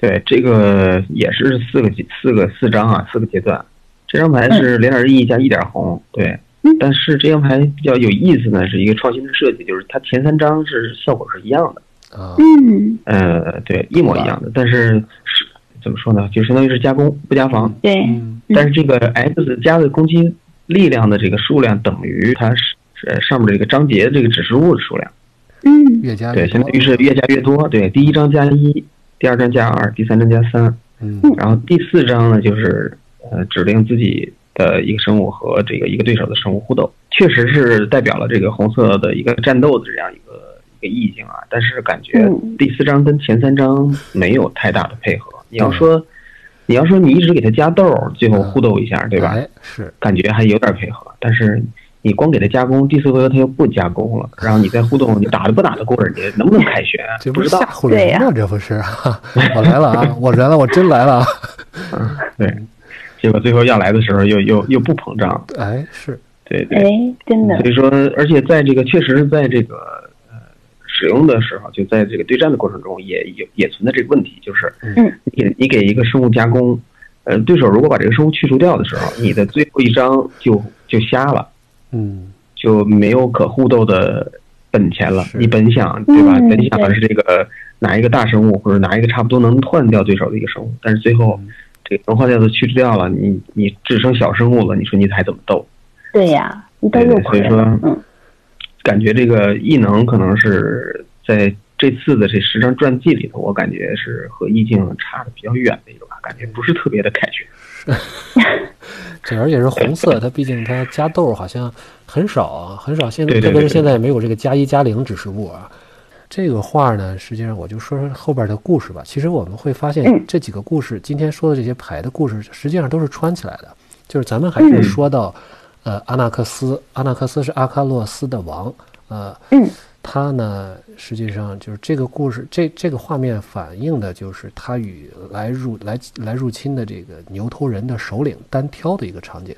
Speaker 1: 对，这个也是四个四个四张啊，四个阶段。这张牌是零点一加一点红，对，但是这张牌比较有意思呢，是一个创新的设计，就是它前三张是效果是一样的。
Speaker 3: 啊，
Speaker 2: 嗯，
Speaker 1: 呃，对，一模一样的，但是是怎么说呢？就相当于是加攻不加防，
Speaker 2: 对，
Speaker 1: 但是这个 X 加的攻击力量的这个数量等于它是呃上面这个章节这个指示物的数量，
Speaker 2: 嗯，
Speaker 3: 越加
Speaker 1: 对，相当于是越加越多，对，第一章加一，第二章加二，第三章加三，
Speaker 3: 嗯，
Speaker 1: 然后第四章呢就是。呃，指令自己的一个生物和这个一个对手的生物互斗，确实是代表了这个红色的一个战斗的这样一个一个意境啊。但是感觉第四章跟前三章没有太大的配合。你要说，你要说你一直给他加豆，最后互斗一下，对吧？
Speaker 3: 是，
Speaker 1: 感觉还有点配合。但是你光给他加工，第四回合他又不加工了，然后你再互动，你打得不打得过人家？能不能凯旋？
Speaker 3: 这不是吓唬人吗？这不是？我来了啊！我来了，我真来了。
Speaker 1: 嗯，对。结果最后要来的时候又又又不膨胀，
Speaker 3: 哎，是
Speaker 1: 对对，
Speaker 2: 哎，真的。
Speaker 1: 所以说，而且在这个确实在这个呃使用的时候，就在这个对战的过程中，也有也存在这个问题，就是
Speaker 2: 嗯，
Speaker 1: 你你给一个生物加工，呃，对手如果把这个生物去除掉的时候，你的最后一张就就瞎了，
Speaker 3: 嗯，
Speaker 1: 就没有可互斗的本钱了。你本想对吧？本想的是这个拿一个大生物或者拿一个差不多能换掉对手的一个生物，但是最后。这个能化掉的去除掉了，你你只剩小生物了，你说你还怎么斗？
Speaker 2: 对呀，你斗又
Speaker 1: 所以说，嗯，感觉这个异能可能是在这次的这十张传记里头，我感觉是和意境差的比较远的一个吧，感觉不是特别的凯旋。[LAUGHS]
Speaker 3: 这而且是红色，它毕竟它加豆好像很少啊，很少。现
Speaker 1: 在
Speaker 3: 特别是现在没有这个加一加零指示物啊。这个画呢，实际上我就说说后边的故事吧。其实我们会发现，这几个故事，今天说的这些牌的故事，实际上都是穿起来的。就是咱们还是说到，呃，阿纳克斯，阿纳克斯是阿喀洛斯的王，呃，他呢，实际上就是这个故事，这这个画面反映的就是他与来入来来入侵的这个牛头人的首领单挑的一个场景。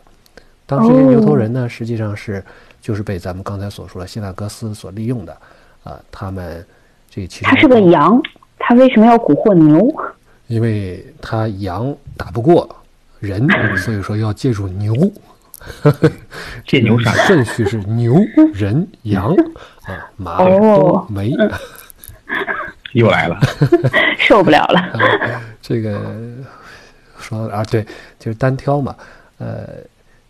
Speaker 3: 当这牛头人呢，实际上是就是被咱们刚才所说的希纳格斯所利用的。啊，他们这其实
Speaker 2: 他是个羊，他为什么要蛊惑牛？
Speaker 3: 因为他羊打不过人，所以说要借助牛。
Speaker 1: 借牛啥？[LAUGHS]
Speaker 3: 顺序是牛、人、羊啊，马都没。[LAUGHS]
Speaker 1: 又来了，[LAUGHS]
Speaker 2: 受不了了。
Speaker 3: 这个说啊，对，就是单挑嘛。呃，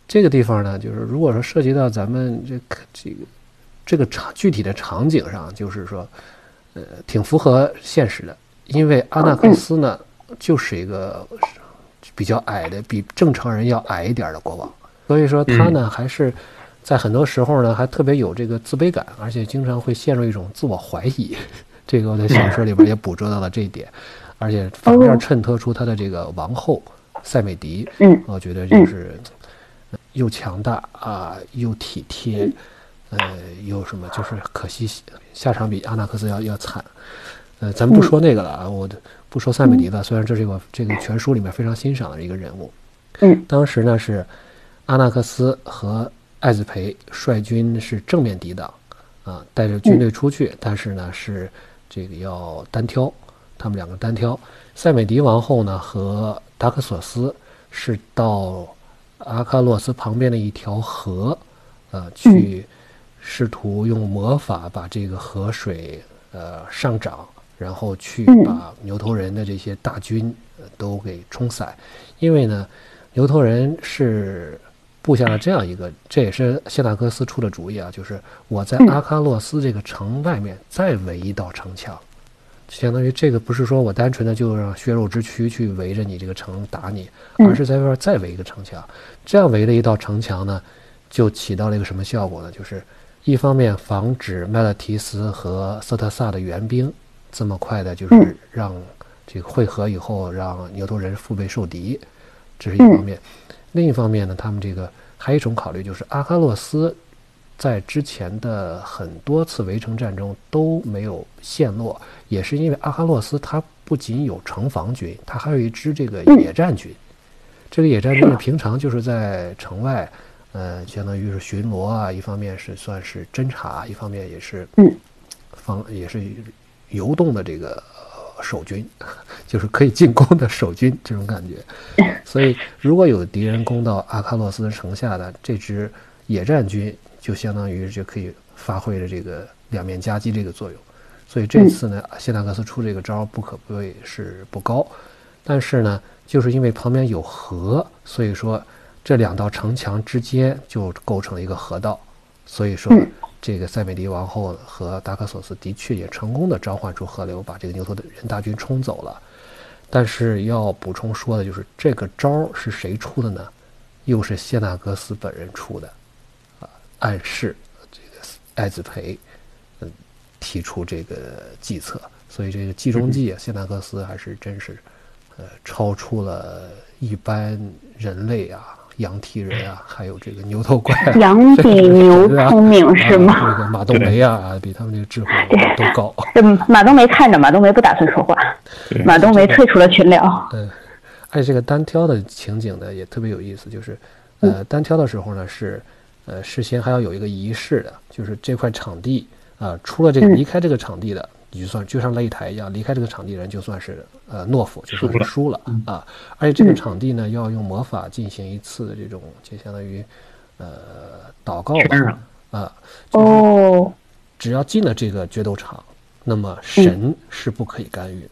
Speaker 3: 这个地方呢，就是如果说涉及到咱们这个这个。这个场具体的场景上，就是说，呃，挺符合现实的。因为阿纳克斯呢，就是一个比较矮的，比正常人要矮一点的国王，所以说他呢，还是在很多时候呢，还特别有这个自卑感，而且经常会陷入一种自我怀疑。这个我在小说里边也捕捉到了这一点，而且反面衬托出他的这个王后塞美迪，
Speaker 2: 嗯，
Speaker 3: 我觉得就是又强大啊，又体贴，呃，又什么，就是可惜下场比阿纳克斯要要惨。呃，咱们不说那个了啊，我不说塞美迪了，虽然这是我这个全书里面非常欣赏的一个人物。
Speaker 2: 嗯，
Speaker 3: 当时呢是阿纳克斯和艾子培率军是正面抵挡，啊，带着军队出去，但是呢是这个要单挑，他们两个单挑。塞美迪王后呢和达克索斯是到阿喀洛斯旁边的一条河，呃，去试图用魔法把这个河水呃上涨。然后去把牛头人的这些大军都给冲散，因为呢，牛头人是布下了这样一个，这也是谢纳克斯出的主意啊，就是我在阿喀洛斯这个城外面再围一道城墙，相当于这个不是说我单纯的就让血肉之躯去围着你这个城打你，而是在外边再围一个城墙，这样围了一道城墙呢，就起到了一个什么效果呢？就是一方面防止麦勒提斯和瑟特萨的援兵。这么快的，就是让这个汇合以后，让牛头人腹背受敌，这是一方面。另一方面呢，他们这个还有一种考虑，就是阿喀洛斯在之前的很多次围城战中都没有陷落，也是因为阿喀洛斯他不仅有城防军，他还有一支这个野战军。这个野战军平常就是在城外，呃，相当于是巡逻啊，一方面是算是侦察，一方面也是防，也是。游动的这个守军，[LAUGHS] 就是可以进攻的守军，这种感觉。所以，如果有敌人攻到阿喀洛斯城下的这支野战军，就相当于就可以发挥了这个两面夹击这个作用。所以这次呢，谢纳克斯出这个招不可谓是不高，但是呢，就是因为旁边有河，所以说这两道城墙之间就构成了一个河道，所以说。这个塞美迪王后和达克索斯的确也成功的召唤出河流，把这个牛头的人大军冲走了。但是要补充说的就是，这个招是谁出的呢？又是谢纳格斯本人出的，啊，暗示这个艾子培，嗯，提出这个计策。所以这个计中计啊，谢纳格斯还是真是，呃，超出了一般人类啊。羊蹄人啊，还有这个牛头怪，[LAUGHS]
Speaker 2: 羊比牛 [LAUGHS] 聪明是吗？
Speaker 3: 这个马冬梅啊，比他们这个智慧都高。[LAUGHS]
Speaker 2: 这马冬梅看着，马冬梅不打算说话，马冬梅退出了群聊。
Speaker 3: 嗯，而且这个单挑的情景呢，也特别有意思，就是呃，单挑的时候呢，是呃，事先还要有一个仪式的，就是这块场地啊，出了这个离开这个场地的。你就算就像擂台一样，离开这个场地人就算是呃懦夫，就算是输了啊。而且这个场地呢，要用魔法进行一次的这种，就相当于呃祷告吧啊。
Speaker 2: 哦，
Speaker 3: 只要进了这个决斗场，那么神是不可以干预的。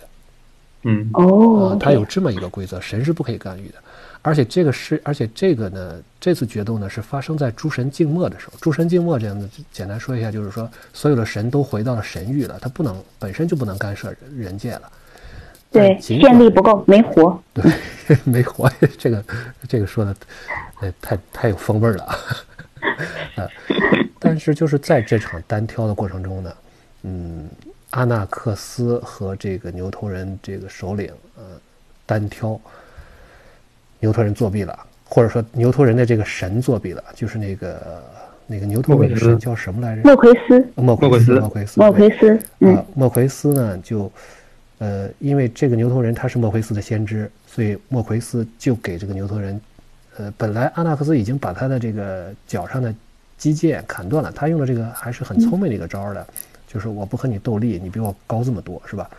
Speaker 1: 嗯
Speaker 2: 哦，
Speaker 3: 他有这么一个规则，神是不可以干预的。而且这个是，而且这个呢，这次决斗呢是发生在诸神静默的时候。诸神静默这样的，简单说一下，就是说所有的神都回到了神域了，他不能本身就不能干涉人界了。
Speaker 2: 对，电力不够，没活。
Speaker 3: 对，[LAUGHS] 没活。这个这个说的，呃，太太有风味了啊。呃，但是就是在这场单挑的过程中呢，嗯，阿纳克斯和这个牛头人这个首领，呃，单挑。牛头人作弊了，或者说牛头人的这个神作弊了，就是那个那个牛头人的神叫什么来着？
Speaker 2: 莫奎斯。
Speaker 3: 莫奎斯。莫奎斯。
Speaker 2: 莫奎斯。
Speaker 3: 啊，莫奎斯呢？就，呃，因为这个牛头人他是莫奎斯的先知，所以莫奎斯就给这个牛头人，呃，本来阿纳克斯已经把他的这个脚上的肌腱砍断了，他用的这个还是很聪明的一个招的，就是我不和你斗力，你比我高这么多，是吧？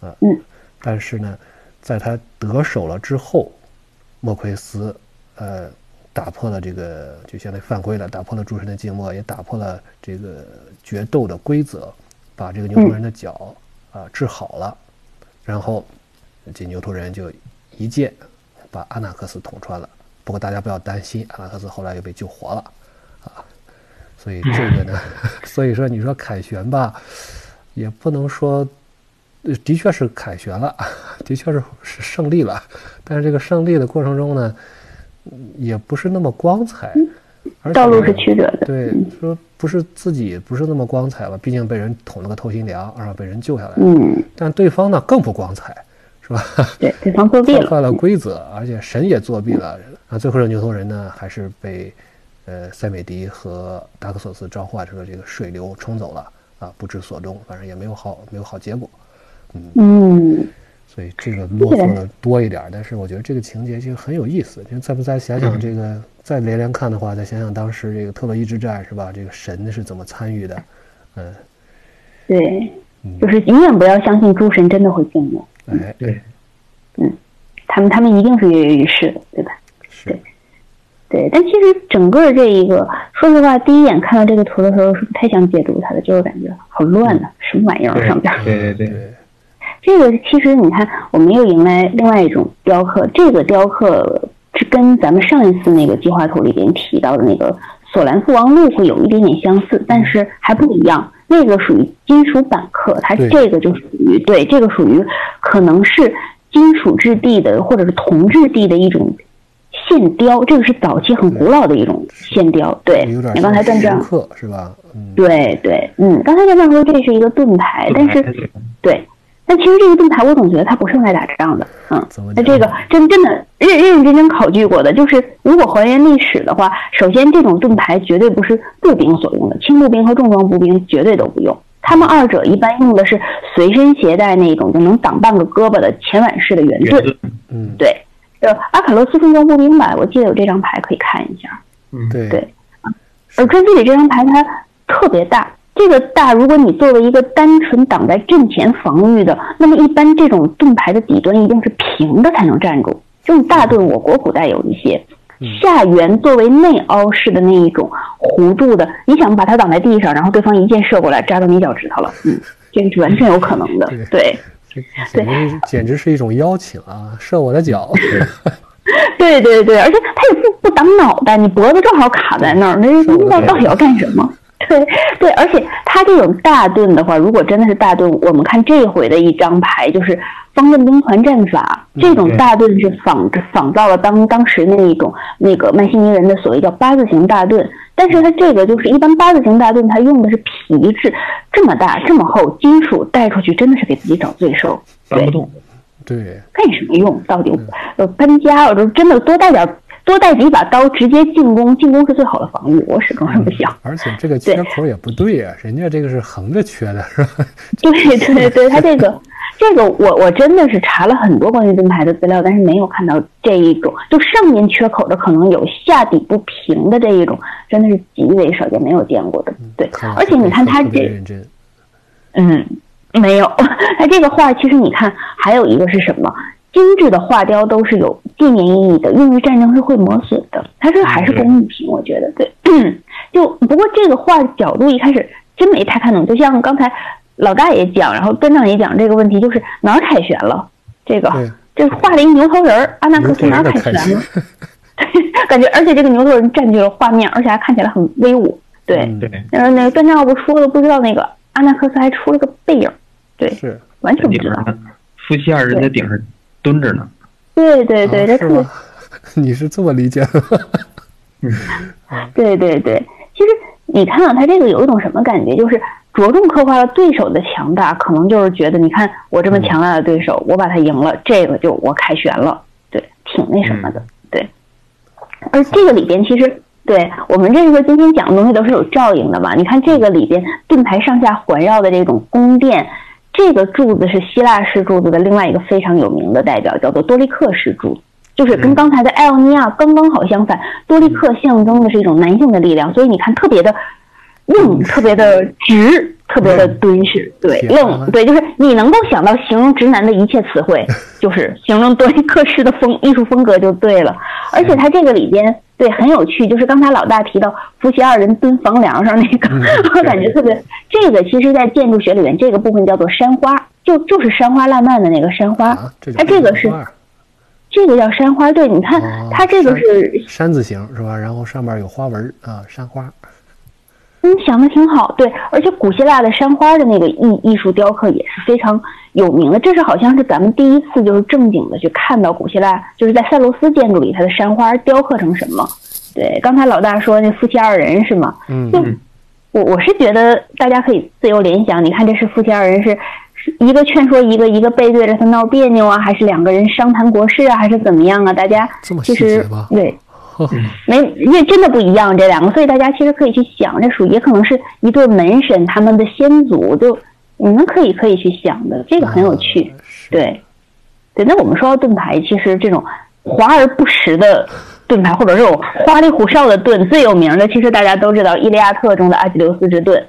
Speaker 3: 啊。
Speaker 2: 嗯。
Speaker 3: 但是呢，在他得手了之后。莫奎斯，呃，打破了这个，就相当于犯规了，打破了诸神的静默，也打破了这个决斗的规则，把这个牛头人的脚啊治好了，然后这牛头人就一剑把阿纳克斯捅穿了。不过大家不要担心，阿纳克斯后来又被救活了，啊，所以这个呢，[LAUGHS] 所以说你说凯旋吧，也不能说。的确是凯旋了，[LAUGHS] 的确是是胜利了，但是这个胜利的过程中呢，也不是那么光彩。
Speaker 2: 道路是曲折的。
Speaker 3: 对，说不是自己不是那么光彩了，毕竟被人捅了个透心凉，然后被人救下来。
Speaker 2: 嗯。
Speaker 3: 但对方呢更不光彩，是吧？
Speaker 2: 对，对方作弊了，[LAUGHS]
Speaker 3: 犯了规则，而且神也作弊了。啊，最后这牛头人呢，还是被呃塞美迪和达克索斯召唤出的这个水流冲走了啊，不知所终，反正也没有好没有好结果。
Speaker 2: 嗯，嗯
Speaker 3: 所以这个啰嗦的多一点，但是我觉得这个情节其实很有意思。就再不再想想这个，再连连看的话，再想想当时这个特洛伊之战是吧？这个神是怎么参与的？嗯，
Speaker 2: 对，就是永远不要相信诸神真的会变的。
Speaker 3: 哎，对，
Speaker 2: 嗯，他们他们一定是跃跃欲试的，对吧？
Speaker 3: 是，
Speaker 2: 对。但其实整个这一个，说实话，第一眼看到这个图的时候是不太想解读它的，就是感觉好乱呐，什么玩意儿上边？
Speaker 1: 对对对。
Speaker 2: 这个其实你看，我们又迎来另外一种雕刻。这个雕刻是跟咱们上一次那个计划图里边提到的那个索兰父王录会有一点点相似，但是还不一样。那个属于金属板刻，它这个就属于对这个属于可能是金属质地的或者是铜质地的一种线雕。这个是早期很古老的一种线雕。对，你刚才段章
Speaker 3: 是吧？
Speaker 2: 对对，嗯，刚才段章说这是一个盾牌，但是对。但其实这个盾牌，我总觉得它不是用来打仗的，嗯，那这个真真的认认认真真考据过的，就是如果还原历史的话，首先这种盾牌绝对不是步兵所用的，轻步兵和重装步兵绝对都不用，他们二者一般用的是随身携带那种就能挡半个胳膊的前腕式的圆盾，
Speaker 3: 嗯，
Speaker 2: 对，呃，阿卡洛斯重装步兵吧，我记得有这张牌可以看一下，
Speaker 3: 嗯，对。
Speaker 2: 对，而专辑里这张牌它特别大。这个大，如果你作为一个单纯挡在阵前防御的，那么一般这种盾牌的底端一定是平的才能站住。这种大盾，我国古代有一些下缘作为内凹式的那一种弧度的，你想把它挡在地上，然后对方一箭射过来扎到你脚趾头了，嗯，这个是完全有可能的。对，
Speaker 3: 对，简直是一种邀请啊，射我的脚。[LAUGHS]
Speaker 2: 对对对，而且它也不不挡脑袋，你脖子正好卡在那儿，那那到底要干什么？[LAUGHS] 对对，而且他这种大盾的话，如果真的是大盾，我们看这回的一张牌就是方阵兵团战法，这种大盾是仿仿造了当当时那一种那个曼西尼人的所谓叫八字形大盾，但是它这个就是一般八字形大盾，它用的是皮质，这么大这么厚，金属带出去真的是给自己找罪受，
Speaker 1: 搬不动，
Speaker 3: 对，
Speaker 2: 干什么用？到底呃搬家，我就真的多带点。多带几把刀，直接进攻，进攻是最好的防御。我始终这么想。
Speaker 3: 而且这个缺口也不对呀，人家这个是横着缺的，是吧？[LAUGHS]
Speaker 2: 对对对，他这个这个，我我真的是查了很多关于盾牌的资料，但是没有看到这一种，就上面缺口的可能有，下底不平的这一种，真的是极为少见，没有见过的。对，而且你看他这，嗯，没有，[LAUGHS] 他这个画其实你看还有一个是什么？精致的画雕都是有纪念意义的，用于战争是会磨损的。它这还是工艺品，我觉得对。[CLEARS THROAT] 就不过这个画角度一开始真没太看懂，就像刚才老大爷讲，然后班长也讲这个问题，就是哪儿凯旋了？这个这画了一牛头人儿，阿纳克斯哪儿凯旋了？[LAUGHS] 感觉而且这个牛头人占据了画面，而且还看起来很威武。对
Speaker 1: 对，
Speaker 2: 然后那个段章要不说了，不知道那个阿纳克斯还出了个背影，对，
Speaker 3: 是
Speaker 2: 完全不知道。
Speaker 1: 夫妻二人在顶上。蹲着呢，
Speaker 2: 对对对，这
Speaker 3: 是 [LAUGHS] 你是这么理解的？[LAUGHS]
Speaker 2: 对对对，其实你看啊，他这个有一种什么感觉？就是着重刻画了对手的强大，可能就是觉得，你看我这么强大的对手，我把他赢了，这个就我凯旋了，对，挺那什么的，对。而这个里边，其实对我们这个今天讲的东西都是有照应的嘛。你看这个里边盾牌上下环绕的这种宫殿。这个柱子是希腊式柱子的另外一个非常有名的代表，叫做多利克式柱，就是跟刚才的艾奥尼亚刚刚好相反。多利克象征的是一种男性的力量，所以你看特别的硬，特别的直，特别的敦实，对，愣，对，就是你能够想到形容直男的一切词汇，[LAUGHS] 就是形容多利克式的风艺术风格就对了。而且他这个里边。对，很有趣，就是刚才老大提到夫妻二人蹲房梁上那个，[LAUGHS] 我感觉特别。这个其实，在建筑学里面，这个部分叫做山花，就就是山花烂漫的那个山花。它这个是，这个叫山花。对，你看它这个是
Speaker 3: 山字形是吧？然后上面有花纹啊，山花。
Speaker 2: 嗯，想的挺好。对，而且古希腊的山花的那个艺艺术雕刻也是非常有名的。这是好像是咱们第一次就是正经的去看到古希腊，就是在塞罗斯建筑里它的山花雕刻成什么。对，刚才老大说那夫妻二人是吗？
Speaker 3: 嗯，
Speaker 2: 我我是觉得大家可以自由联想。你看这是夫妻二人是一个劝说一个，一个背对着他闹别扭啊，还是两个人商谈国事啊，还是怎么样啊？大家其实对，没因为真的不一样这两个，所以大家其实可以去想，这属也可能是一对门神他们的先祖，就你们可以可以去想的，这个很有趣。对，对。那我们说到盾牌，其实这种华而不实的盾牌，或者这种花里胡哨的盾，最有名的其实大家都知道《伊利亚特》中的阿基琉斯之盾。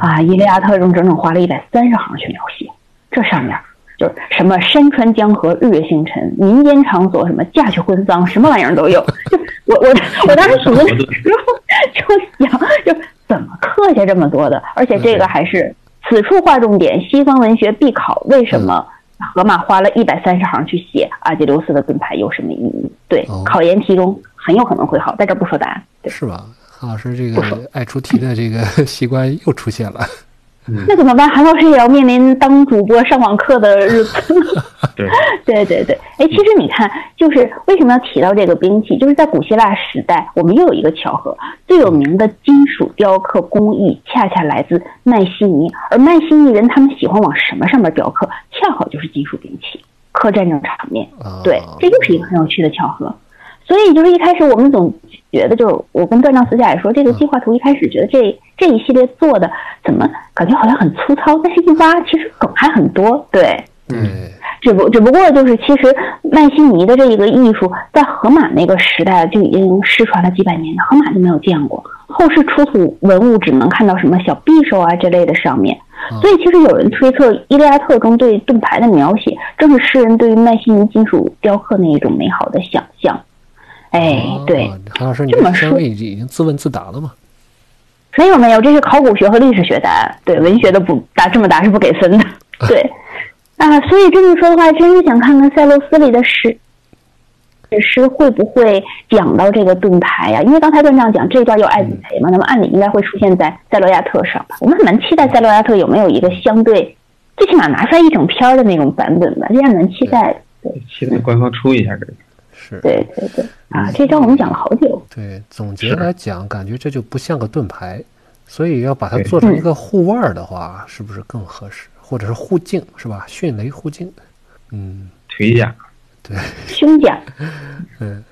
Speaker 2: 啊，《伊利亚特》中整整花了一百三十行去描写，这上面就是什么山川江河、日月星辰、民间场所，什么嫁娶婚丧，什么玩意儿都有。[LAUGHS] 就我我我当时 [LAUGHS] 读的时候就想，就怎么刻下这么多的？而且这个还是此处划重点，西方文学必考。为什么荷马花了一百三十行去写阿基琉斯的盾牌有什么意义？对，考研题中很有可能会考，在这不说答案。
Speaker 3: 是吧？老师，这个爱出题的这个 [LAUGHS] 习惯又出现了。
Speaker 2: 那怎么办？韩老师也要面临当主播上网课的日子。[LAUGHS]
Speaker 1: 对
Speaker 2: 对对对，哎，其实你看，就是为什么要提到这个兵器？就是在古希腊时代，我们又有一个巧合，最有名的金属雕刻工艺恰恰来自迈锡尼，而迈锡尼人他们喜欢往什么上面雕刻？恰好就是金属兵器，刻战争场面。对，这又是一个很有趣的巧合。所以就是一开始我们总觉得，就是我跟段章私下也说，这个计划图一开始觉得这这一系列做的怎么感觉好像很粗糙，但是一挖其实梗还很多。对，
Speaker 3: 嗯，
Speaker 2: 只不只不过就是其实麦西尼的这一个艺术在荷马那个时代就已经失传了几百年，荷马就没有见过，后世出土文物只能看到什么小匕首啊这类的上面。所以其实有人推测，《伊利亚特》中对盾牌的描写，正是诗人对于麦西尼金属雕刻那一种美好的想象。哎，对，
Speaker 3: 韩老师，你
Speaker 2: 这
Speaker 3: 说已经自问自答了吗？
Speaker 2: 没有没有，这是考古学和历史学答案。对，文学的不答这么答是不给分的。[LAUGHS] 对，啊，所以这么说的话，真是想看看塞洛斯里的诗诗会不会讲到这个盾牌呀？因为刚才段长讲这段有爱子培嘛，那么按理应该会出现在塞洛亚特上吧？我们很蛮期待塞洛亚特有没有一个相对，最起码拿出来一整篇的那种版本吧，这样蛮期待的。对，
Speaker 1: 期待官方出一下这个。
Speaker 3: 是，
Speaker 2: 对对对，啊，这章我们讲了好久。
Speaker 3: 对，总结来讲，感觉这就不像个盾牌，所以要把它做成一个护腕的话，是不是更合适？或者是护镜，是吧？迅雷护镜，嗯，
Speaker 1: 腿甲，
Speaker 3: 对，
Speaker 2: 胸甲，[LAUGHS]
Speaker 3: 嗯，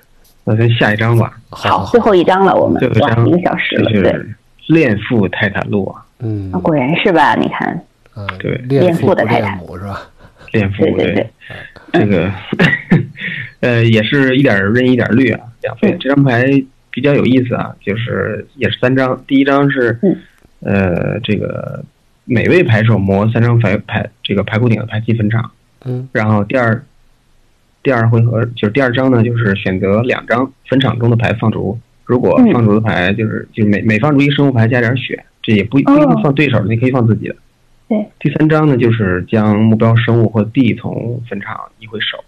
Speaker 1: 那咱下一章吧。
Speaker 3: 好，
Speaker 2: 最后一章了，我们
Speaker 1: 哇，
Speaker 2: 一个小时了，对。
Speaker 1: 恋父泰坦路啊，
Speaker 3: 嗯，
Speaker 2: 果然是吧？你看，
Speaker 3: 嗯，
Speaker 1: 对，
Speaker 3: 恋
Speaker 2: 父的泰坦
Speaker 3: 母是吧？
Speaker 1: 恋父，
Speaker 2: 对
Speaker 1: 这个。呃，也是一点润一点绿啊，两费。这张牌比较有意思啊，就是也是三张。第一张是，呃，这个每位牌手磨三张牌牌这个牌库顶的牌进坟场。
Speaker 3: 嗯。
Speaker 1: 然后第二第二回合就是第二张呢，就是选择两张坟场中的牌放逐。如果放逐的牌就是就是每每放逐一个生物牌加点血，这也不不一定放对手，你可以放自己的。
Speaker 2: 对。
Speaker 1: 第三张呢，就是将目标生物或地从坟场移回手。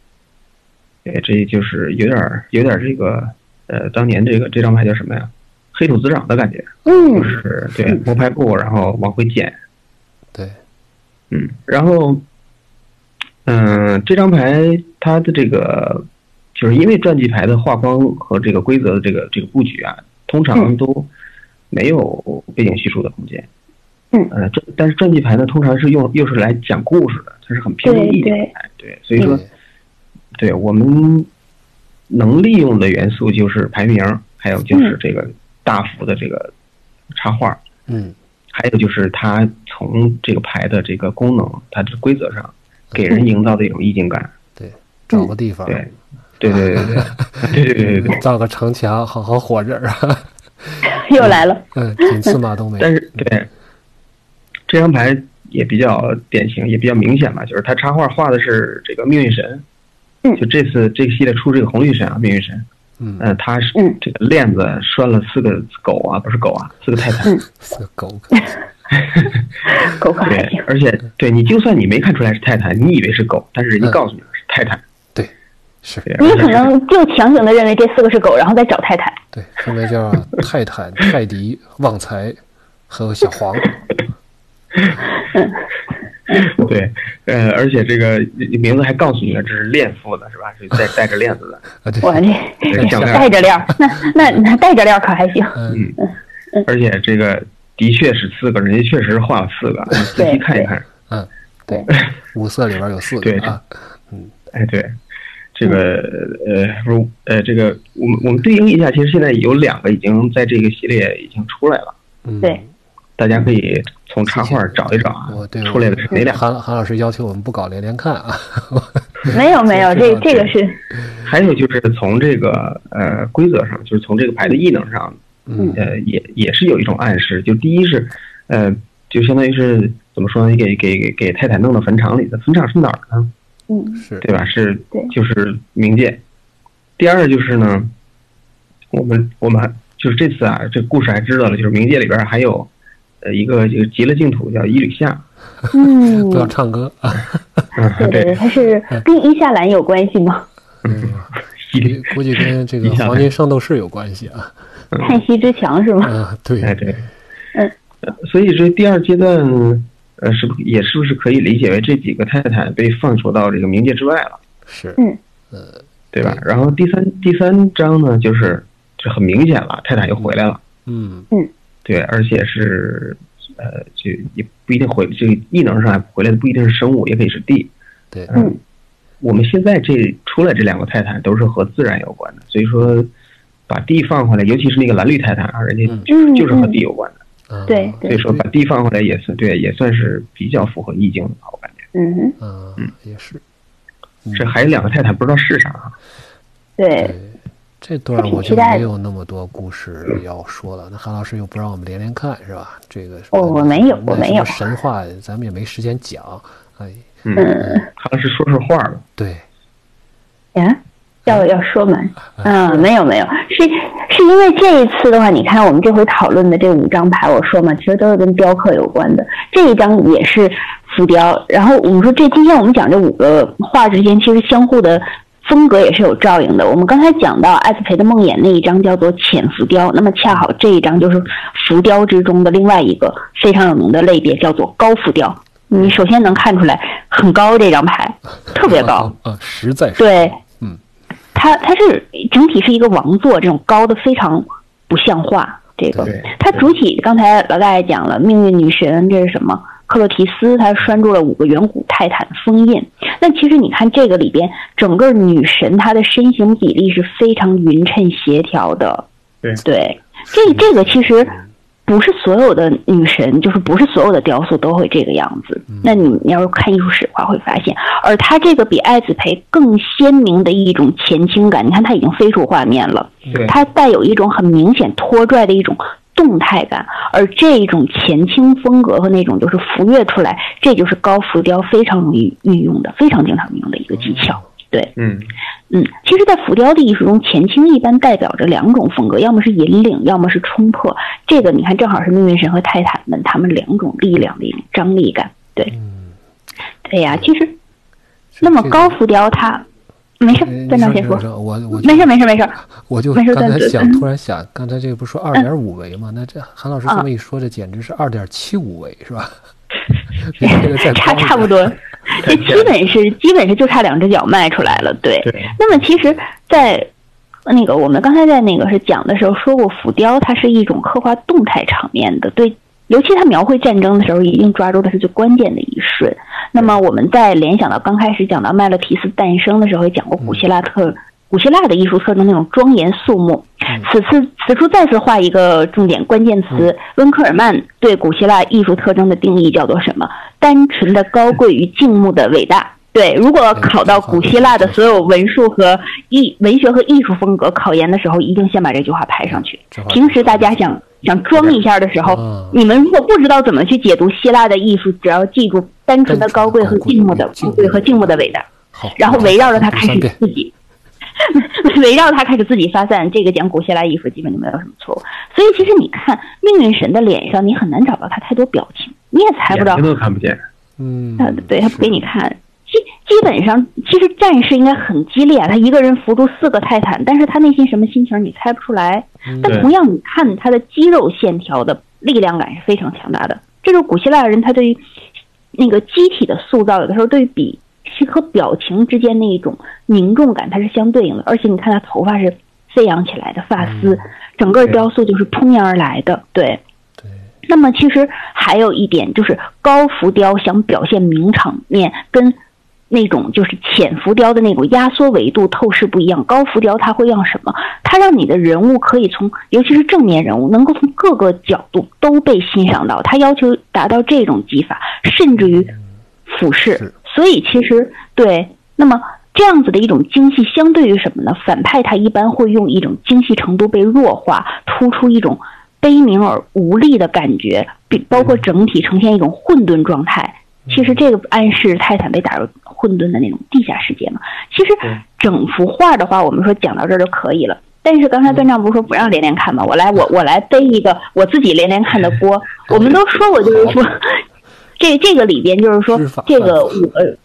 Speaker 1: 对，这就是有点有点这个，呃，当年这个这张牌叫什么呀？黑土滋长的感觉，
Speaker 2: 嗯，
Speaker 1: 就是对摸牌布，然后往回捡，
Speaker 3: 对，
Speaker 1: 嗯，然后，嗯，这张牌它的这个，就是因为传记牌的画框和这个规则的这个这个布局啊，通常都没有背景叙述的空间，
Speaker 2: 嗯，
Speaker 1: 呃，这但是传记牌呢，通常是用又是来讲故事的，它是很偏文艺的牌，对，所以说。对我们能利用的元素就是排名，还有就是这个大幅的这个插画，
Speaker 3: 嗯，
Speaker 1: 还有就是它从这个牌的这个功能，它的规则上给人营造的一种意境感。
Speaker 3: 对，找个地方，
Speaker 1: 对，对对对对 [LAUGHS] 对对对对，
Speaker 3: 造个城墙，好好活着啊！[LAUGHS]
Speaker 2: 又来了，
Speaker 3: 嗯，仅次马冬梅。
Speaker 1: 但是对这张牌也比较典型，也比较明显吧，就是他插画画的是这个命运神。就这次这个系列出这个红绿神啊，命运神，
Speaker 3: 嗯，
Speaker 1: 呃，他是这个链子拴了四个狗啊，不是狗啊，四个泰坦，[LAUGHS]
Speaker 3: 四个狗，[LAUGHS]
Speaker 2: 狗可
Speaker 1: 对，而且对你就算你没看出来是泰坦，你以为是狗，但是人家告诉你是泰坦，
Speaker 3: 对，是，
Speaker 2: 你可能就强行的认为这四个是狗，然后再找泰坦，
Speaker 3: 对，分别叫泰坦、泰迪、旺财和小黄，
Speaker 2: 嗯。[LAUGHS] [LAUGHS]
Speaker 1: 对，呃，而且这个名字还告诉你了，这是链父的，是吧？是带带着链子的。
Speaker 3: 啊，对，
Speaker 2: 我这带着链，那那那带着链可还行。
Speaker 1: 嗯而且这个的确是四个，人家确实画了四个，你仔细看一看。
Speaker 3: 嗯，对，五色里边有四
Speaker 1: 个
Speaker 3: 啊。
Speaker 1: 嗯，哎，对，这个呃，如呃，这个我们我们对应一下，其实现在有两个已经在这个系列已经出来了。
Speaker 3: 嗯，
Speaker 2: 对，
Speaker 1: 大家可以从插画找一找啊。出来的是哪俩？
Speaker 3: 韩韩老师要求我们不搞连连看啊。
Speaker 2: 没 [LAUGHS] 有没有，[LAUGHS] 这这个是。
Speaker 1: 还有就是从这个呃规则上，就是从这个牌的异能上，呃，也也是有一种暗示。就第一是，呃，就相当于是怎么说呢？给给给给泰坦弄到坟场里的，坟场是哪儿
Speaker 2: 呢？嗯，
Speaker 3: 是
Speaker 1: 对吧？是，就是冥界。第二就是呢，我们我们就是这次啊，这故事还知道了，就是冥界里边还有呃一个这个极乐净土叫伊吕夏。
Speaker 2: 嗯，[LAUGHS]
Speaker 3: 不要唱歌 [LAUGHS] 啊！
Speaker 2: 对对对，它是跟伊夏兰有关系吗？
Speaker 3: 嗯，[LAUGHS] 估计跟这个黄金圣斗士有关系啊。
Speaker 2: 叹息之墙是吗？
Speaker 3: 啊，对，
Speaker 1: 哎对，嗯，所以这第二阶段，呃，是不也是不是可以理解为这几个泰坦被放逐到这个冥界之外了？
Speaker 3: 是，
Speaker 2: 嗯，
Speaker 3: 呃，
Speaker 1: 对吧？然后第三第三章呢，就是这很明显了，泰坦又回来了。
Speaker 3: 嗯
Speaker 2: 嗯，
Speaker 1: 对，而且是。呃，就也不一定回，这个异能上回来的不一定是生物，也可以是地。
Speaker 3: 对，
Speaker 1: 嗯，我们现在这出来这两个泰坦都是和自然有关的，所以说把地放回来，尤其是那个蓝绿泰坦啊，人家就是和地有关
Speaker 2: 的。对，
Speaker 1: 所以说把地放回来也算对，也算是比较符合意境的，我感觉。
Speaker 2: 嗯
Speaker 3: 嗯，也是。
Speaker 1: 这还有两个泰坦，不知道是啥啊？
Speaker 2: 对。
Speaker 3: 这段我就没有那么多故事要说了。那韩老师又不让我们连连看，是吧？这个
Speaker 2: 我我没有，我没有
Speaker 3: 神话，咱们也没时间讲。哎，
Speaker 1: 嗯，韩老师说说话吧。
Speaker 3: 对。
Speaker 2: 呀，要要说吗？嗯，没有没有，是是因为这一次的话，你看我们这回讨论的这五张牌，我说嘛，其实都是跟雕刻有关的。这一张也是浮雕，然后我们说这今天我们讲这五个画之间，其实相互的。风格也是有照应的。我们刚才讲到艾斯培的梦魇那一张叫做浅浮雕，那么恰好这一张就是浮雕之中的另外一个非常有名的类别，叫做高浮雕。你首先能看出来很高，这张牌特别高
Speaker 3: 啊，[LAUGHS] 实在是
Speaker 2: 对，
Speaker 3: 嗯，
Speaker 2: 它它是整体是一个王座，这种高的非常不像话。这个它主体刚才老大爷讲了，命运女神这是什么？克洛提斯，她拴住了五个远古泰坦封印。那其实你看这个里边，整个女神她的身形比例是非常匀称协调的。
Speaker 1: 对
Speaker 2: 对，这这个其实不是所有的女神，就是不是所有的雕塑都会这个样子。那你你要是看艺术史的话，会发现，而她这个比艾子培更鲜明的一种前倾感。你看，她已经飞出画面了，她带有一种很明显拖拽的一种。动态感，而这一种前倾风格和那种就是浮跃出来，这就是高浮雕非常容易运用的、非常经常运用的一个技巧。对，
Speaker 1: 嗯
Speaker 2: 嗯，其实，在浮雕的艺术中，前倾一般代表着两种风格，要么是引领，要么是冲破。这个你看，正好是命运神和泰坦们他们两种力量的一种张力感。对，对呀，其实，那么高浮雕它。没事，站长先说。
Speaker 3: 我我
Speaker 2: 没事没事没事，
Speaker 3: 我就刚才想，突然想，刚才这个不是说二点五维吗？那这韩老师这么一说，这简直是二点七五维，是吧？[LAUGHS]
Speaker 2: 差差不多，[LAUGHS] 这基本是基本是就差两只脚迈出来了。对。那么其实，在那个我们刚才在那个是讲的时候说过，浮雕它是一种刻画动态场面的，对。尤其他描绘战争的时候，一定抓住的是最关键的一瞬。那么，我们在联想到刚开始讲到麦勒提斯诞生的时候，也讲过古希腊特古希腊的艺术特征那种庄严肃穆。此次此处再次画一个重点关键词：温克尔曼对古希腊艺术特征的定义叫做什么？单纯的高贵与静穆的伟大。对，如果考到古希腊的所有文术和艺文学和艺术风格考研的时候，一定先把这句话排上去。平时大家想。想装一下的时候，你们如果不知道怎么去解读希腊的艺术，只要记住单纯的高贵和静默的高贵和静默的伟大，然后围绕着它开始自己，围绕他开始自己发散。这个讲古希腊艺术基本就没有什么错误。所以其实你看命运神的脸上，你很难找到他太多表情，你也猜不到，
Speaker 1: 都看不见。
Speaker 3: 嗯，
Speaker 2: 对他不给你看。基基本上，其实战士应该很激烈啊！他一个人扶住四个泰坦，但是他内心什么心情你猜不出来。但同样，你看他的肌肉线条的力量感是非常强大的。这是古希腊人他对于那个机体的塑造，有的时候对比和表情之间那一种凝重感，它是相对应的。而且你看他头发是飞扬起来的发丝，整个雕塑就是扑面而来的。对，
Speaker 3: 对，
Speaker 2: 那么其实还有一点就是高浮雕想表现名场面跟。那种就是浅浮雕的那种压缩维度透视不一样，高浮雕它会让什么？它让你的人物可以从，尤其是正面人物，能够从各个角度都被欣赏到。它要求达到这种技法，甚至于俯视。所以其实对，那么这样子的一种精细，相对于什么呢？反派他一般会用一种精细程度被弱化，突出一种悲鸣而无力的感觉，并包括整体呈现一种混沌状态。其实这个暗示泰坦被打入混沌的那种地下世界嘛。其实整幅画的话，我们说讲到这儿就可以了。但是刚才段丈不是说不让连连看吗？我来，我我来背一个我自己连连看的锅。[LAUGHS] 我们都说过，就是说，[LAUGHS] 这这个里边就是说，这个五个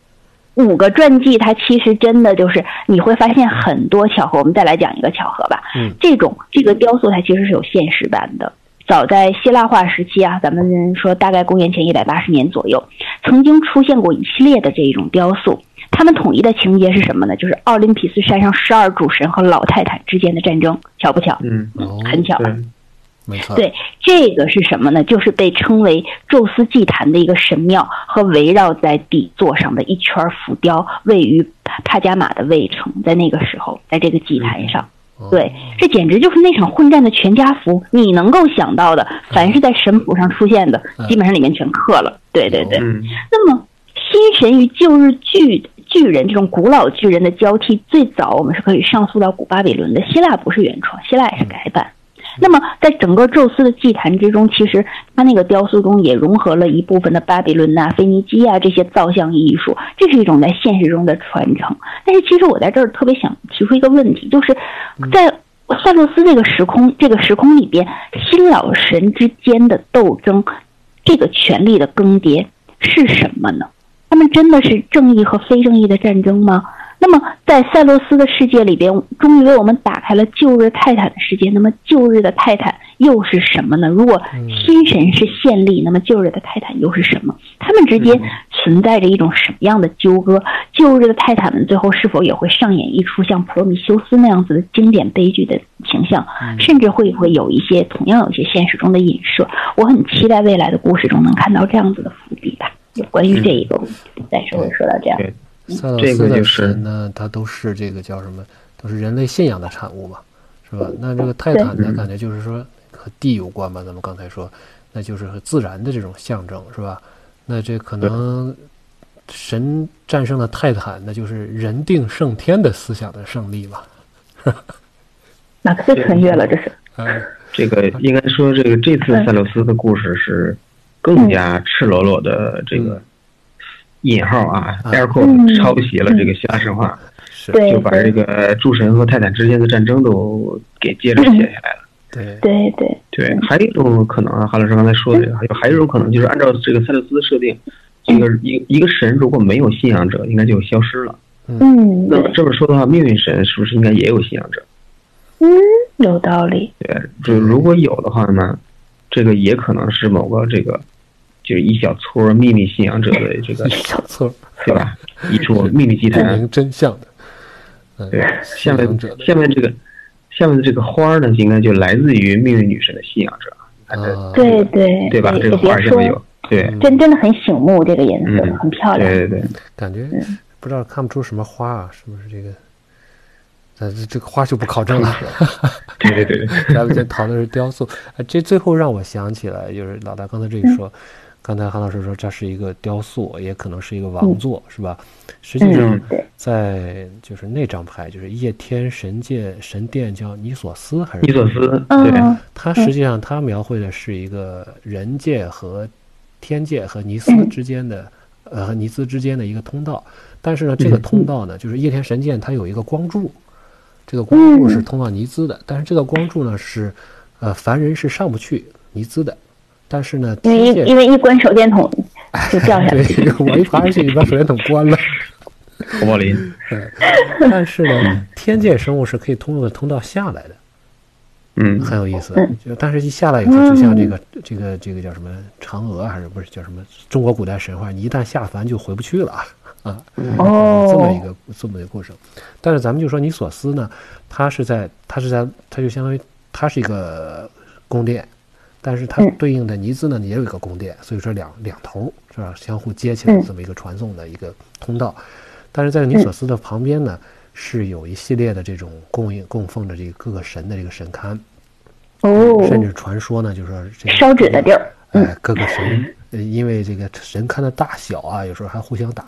Speaker 2: 五个传记，它其实真的就是你会发现很多巧合。我们再来讲一个巧合吧。
Speaker 3: 嗯，
Speaker 2: 这种这个雕塑它其实是有现实版的。早在希腊化时期啊，咱们说大概公元前一百八十年左右，曾经出现过一系列的这一种雕塑。他们统一的情节是什么呢？就是奥林匹斯山上十二主神和老太太之间的战争，巧不巧？
Speaker 1: 嗯，
Speaker 2: 很巧。
Speaker 3: 没错。
Speaker 2: 对，这个是什么呢？就是被称为宙斯祭坛的一个神庙和围绕在底座上的一圈浮雕，位于帕加马的卫城。在那个时候，在这个祭坛上。对，这简直就是那场混战的全家福。你能够想到的，凡是在神谱上出现的，基本上里面全刻了。对对对。那么，新神与旧日巨巨人这种古老巨人的交替，最早我们是可以上溯到古巴比伦的。希腊不是原创，希腊也是改版。那么，在整个宙斯的祭坛之中，其实他那个雕塑中也融合了一部分的巴比伦呐、腓尼基啊这些造像艺术，这是一种在现实中的传承。但是，其实我在这儿特别想提出一个问题，就是在塞洛斯这个时空这个时空里边，新老神之间的斗争，这个权力的更迭是什么呢？他们真的是正义和非正义的战争吗？那么，在塞洛斯的世界里边，终于为我们打开了旧日泰坦的世界。那么，旧日的泰坦又是什么呢？如果新神是现力，那么旧日的泰坦又是什么？他们之间存在着一种什么样的纠葛？旧日的泰坦们最后是否也会上演一出像普罗米修斯那样子的经典悲剧的形象？甚至会不会有一些同样有些现实中的影射？我很期待未来的故事中能看到这样子的伏笔吧。有关于这一个，暂时会说到这样。
Speaker 3: 塞洛斯的神呢，它都是这个叫什么？都是人类信仰的产物嘛，是吧？那这个泰坦呢，感觉就是说和地有关吧。咱们刚才说，那就是和自然的这种象征，是吧？那这可能神战胜了泰坦，那就是人定胜天的思想的胜利嘛。[LAUGHS]
Speaker 2: 马克思穿越了，这是。
Speaker 3: 嗯，
Speaker 1: 这个应该说，这个这次塞洛斯的故事是更加赤裸裸的这个。引号啊，air quote 抄袭了这个希腊神话，就把这个诸神和泰坦之间的战争都给接着写下来了。
Speaker 3: 对
Speaker 2: 对对
Speaker 1: 对，还有一种可能啊，韩老师刚才说的，还有还有一种可能就是按照这个塞勒斯的设定，这个一一个神如果没有信仰者，应该就消失了。
Speaker 2: 嗯，
Speaker 1: 那么这么说的话，命运神是不是应该也有信仰者？
Speaker 2: 嗯，有道理。
Speaker 1: 对，就如果有的话呢，这个也可能是某个这个。就是一小撮秘密信仰者的这个 [LAUGHS] 一
Speaker 3: 小撮，
Speaker 1: 对吧？一撮 [LAUGHS] 秘密集团，
Speaker 3: 真相
Speaker 1: 的。对，下面下面这个下面的这个花呢，应该就来自于命运女神的信仰者。
Speaker 2: 啊对对
Speaker 1: 对吧？这个花下面有，对，
Speaker 2: 真真的很醒目，这个颜色很漂亮。
Speaker 1: 对对对，
Speaker 3: 感觉不知道看不出什么花啊，是不是这个？但是这个花就不考证了。[LAUGHS]
Speaker 1: 对对对，
Speaker 3: 咱们先讨论是雕塑。啊，这最后让我想起来，就是老大刚才这一说。刚才韩老师说这是一个雕塑，也可能是一个王座，是吧？实际上，在就是那张牌，就是夜天神界神殿，叫尼索斯还是
Speaker 1: 尼索斯？对，
Speaker 3: 它实际上它描绘的是一个人界和天界和尼斯之间的，呃，和尼斯之间的一个通道。但是呢，这个通道呢，就是夜天神剑，它有一个光柱，这个光柱是通往尼兹的。但是这个光柱呢，是呃凡人是上不去尼兹的。但是呢，
Speaker 2: 因为一因为一关手电筒 [LAUGHS] 就掉下
Speaker 3: 去，我一爬上去，你把手电筒关了。
Speaker 1: 侯宝林，
Speaker 3: 但是呢，天界生物是可以通过通道下来的，
Speaker 1: 嗯，
Speaker 3: 很有意思。就但是一下来以后，就像这个这个这个叫什么嫦娥还是不是叫什么中国古代神话，你一旦下凡就回不去了 [LAUGHS] 啊。
Speaker 2: 哦，
Speaker 3: 这么一个这么一个过程。但是咱们就说尼索斯呢，它是在它是在它就相当于它是一个宫殿。但是它对应的尼兹呢也有一个宫殿，所以说两两头是吧，相互接起来这么一个传送的一个通道。但是在尼索斯的旁边呢，是有一系列的这种供应供奉着这个各个神的这个神龛。
Speaker 2: 哦，
Speaker 3: 甚至传说呢，就是说这个
Speaker 2: 烧纸的地儿，
Speaker 3: 哎，各个神，因为这个神龛的大小啊，有时候还互相打。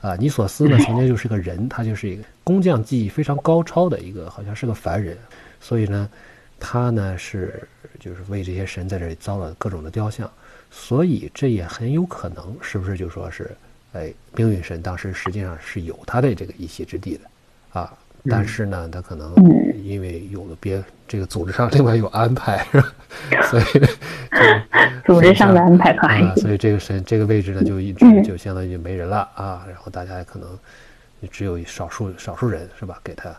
Speaker 3: 啊，尼索斯呢，曾经就是个人，他就是一个工匠技艺非常高超的一个，好像是个凡人，所以呢，他呢是就是为这些神在这里造了各种的雕像，所以这也很有可能，是不是就说是，哎，命运神当时实际上是有他的这个一席之地的，啊。但是呢，他可能因为有了别这个组织上另外有安排，是吧？所以 [LAUGHS]
Speaker 2: 组织上的安排可
Speaker 3: 啊，所以这个神这个位置呢，就一直就相当于没人了啊。然后大家可能只有少数少数人是吧？给他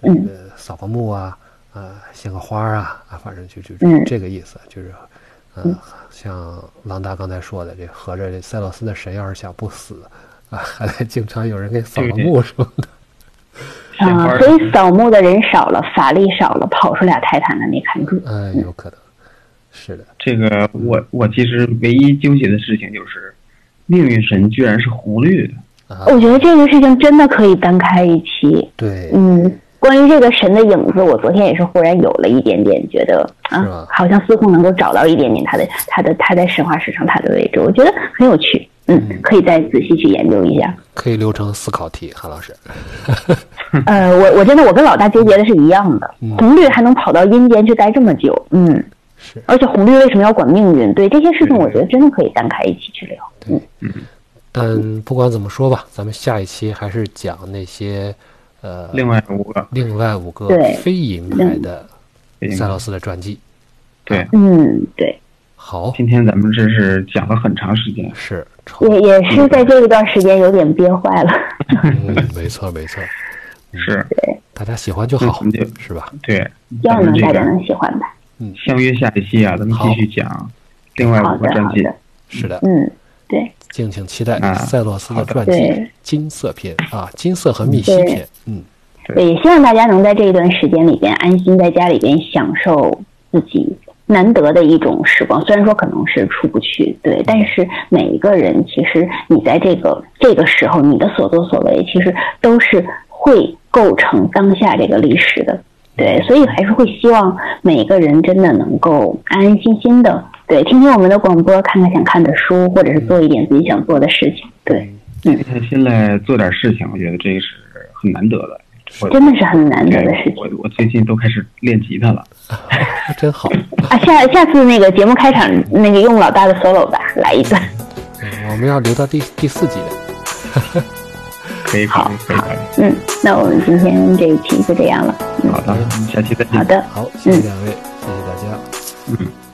Speaker 3: 那个扫个墓啊，啊，献个花啊，啊，反正就就这个意思，就是嗯，像郎达刚才说的，这合着这塞洛斯的神要是想不死啊，还得经常有人给扫个墓什么的。[LAUGHS]
Speaker 2: 啊，所以扫墓的人少了，法力少了，跑出俩泰坦的没看住。
Speaker 3: 嗯，有可能，是的。
Speaker 1: 这个我我其实唯一纠结的事情就是，命运神居然是红绿的。
Speaker 2: 我觉得这个事情真的可以单开一期。
Speaker 3: 对，
Speaker 2: 嗯，关于这个神的影子，我昨天也是忽然有了一点点觉得啊，好像似乎能够找到一点点他的他的他在神话史上他的位置，我觉得很有趣。嗯，可以再仔细去研究一下。
Speaker 3: 可以留成思考题，韩老师。[LAUGHS]
Speaker 2: 呃，我我真的我跟老大纠结的是一样的，红绿还能跑到阴间去待这么久，嗯，
Speaker 3: 是。
Speaker 2: 而且红绿为什么要管命运？对这些事情，我觉得真的可以单开一起去聊。
Speaker 3: 嗯嗯。但不管怎么说吧，咱们下一期还是讲那些呃，
Speaker 1: 另外五个，
Speaker 3: 另外五个非银牌的。塞洛斯的传记。
Speaker 1: 对，
Speaker 2: 嗯，对。
Speaker 3: 好，
Speaker 1: 今天咱们这是讲了很长时间，
Speaker 3: 是
Speaker 2: 也也是在这一段时间有点憋坏了。
Speaker 3: 嗯，没错没错，
Speaker 1: 是，
Speaker 2: 对，
Speaker 3: 大家喜欢就好，是吧？
Speaker 1: 对，
Speaker 2: 希望大家能喜欢吧。
Speaker 3: 嗯，
Speaker 1: 相约下一期啊，咱们继续讲另外五个专辑。
Speaker 3: 是的，
Speaker 2: 嗯，对，
Speaker 3: 敬请期待塞洛斯的传记金色篇啊，金色和密西篇。嗯，
Speaker 2: 对，也希望大家能在这一段时间里边安心在家里边享受自己。难得的一种时光，虽然说可能是出不去，对，但是每一个人其实你在这个这个时候，你的所作所为其实都是会构成当下这个历史的，对，所以还是会希望每个人真的能够安安心心的，对，听听我们的广播，看看想看的书，或者是做一点自己想做的事情，对，
Speaker 1: 静下心来做点事情，我觉得这个是很难得的。
Speaker 2: 真的是很难得的事情。
Speaker 1: 我我最近都开始练吉他了，[LAUGHS]
Speaker 3: 真好
Speaker 2: 啊！下下次那个节目开场那个用老大的 solo 吧，来一段。
Speaker 3: 我们要留到第第四集的。[LAUGHS]
Speaker 1: 可以，
Speaker 2: 好，
Speaker 1: 可以，
Speaker 2: 嗯，那我们今天这一期就这样了。
Speaker 1: 好的，下期再见。
Speaker 2: 好的，
Speaker 3: 好，谢谢两位，谢谢大家。
Speaker 1: 嗯。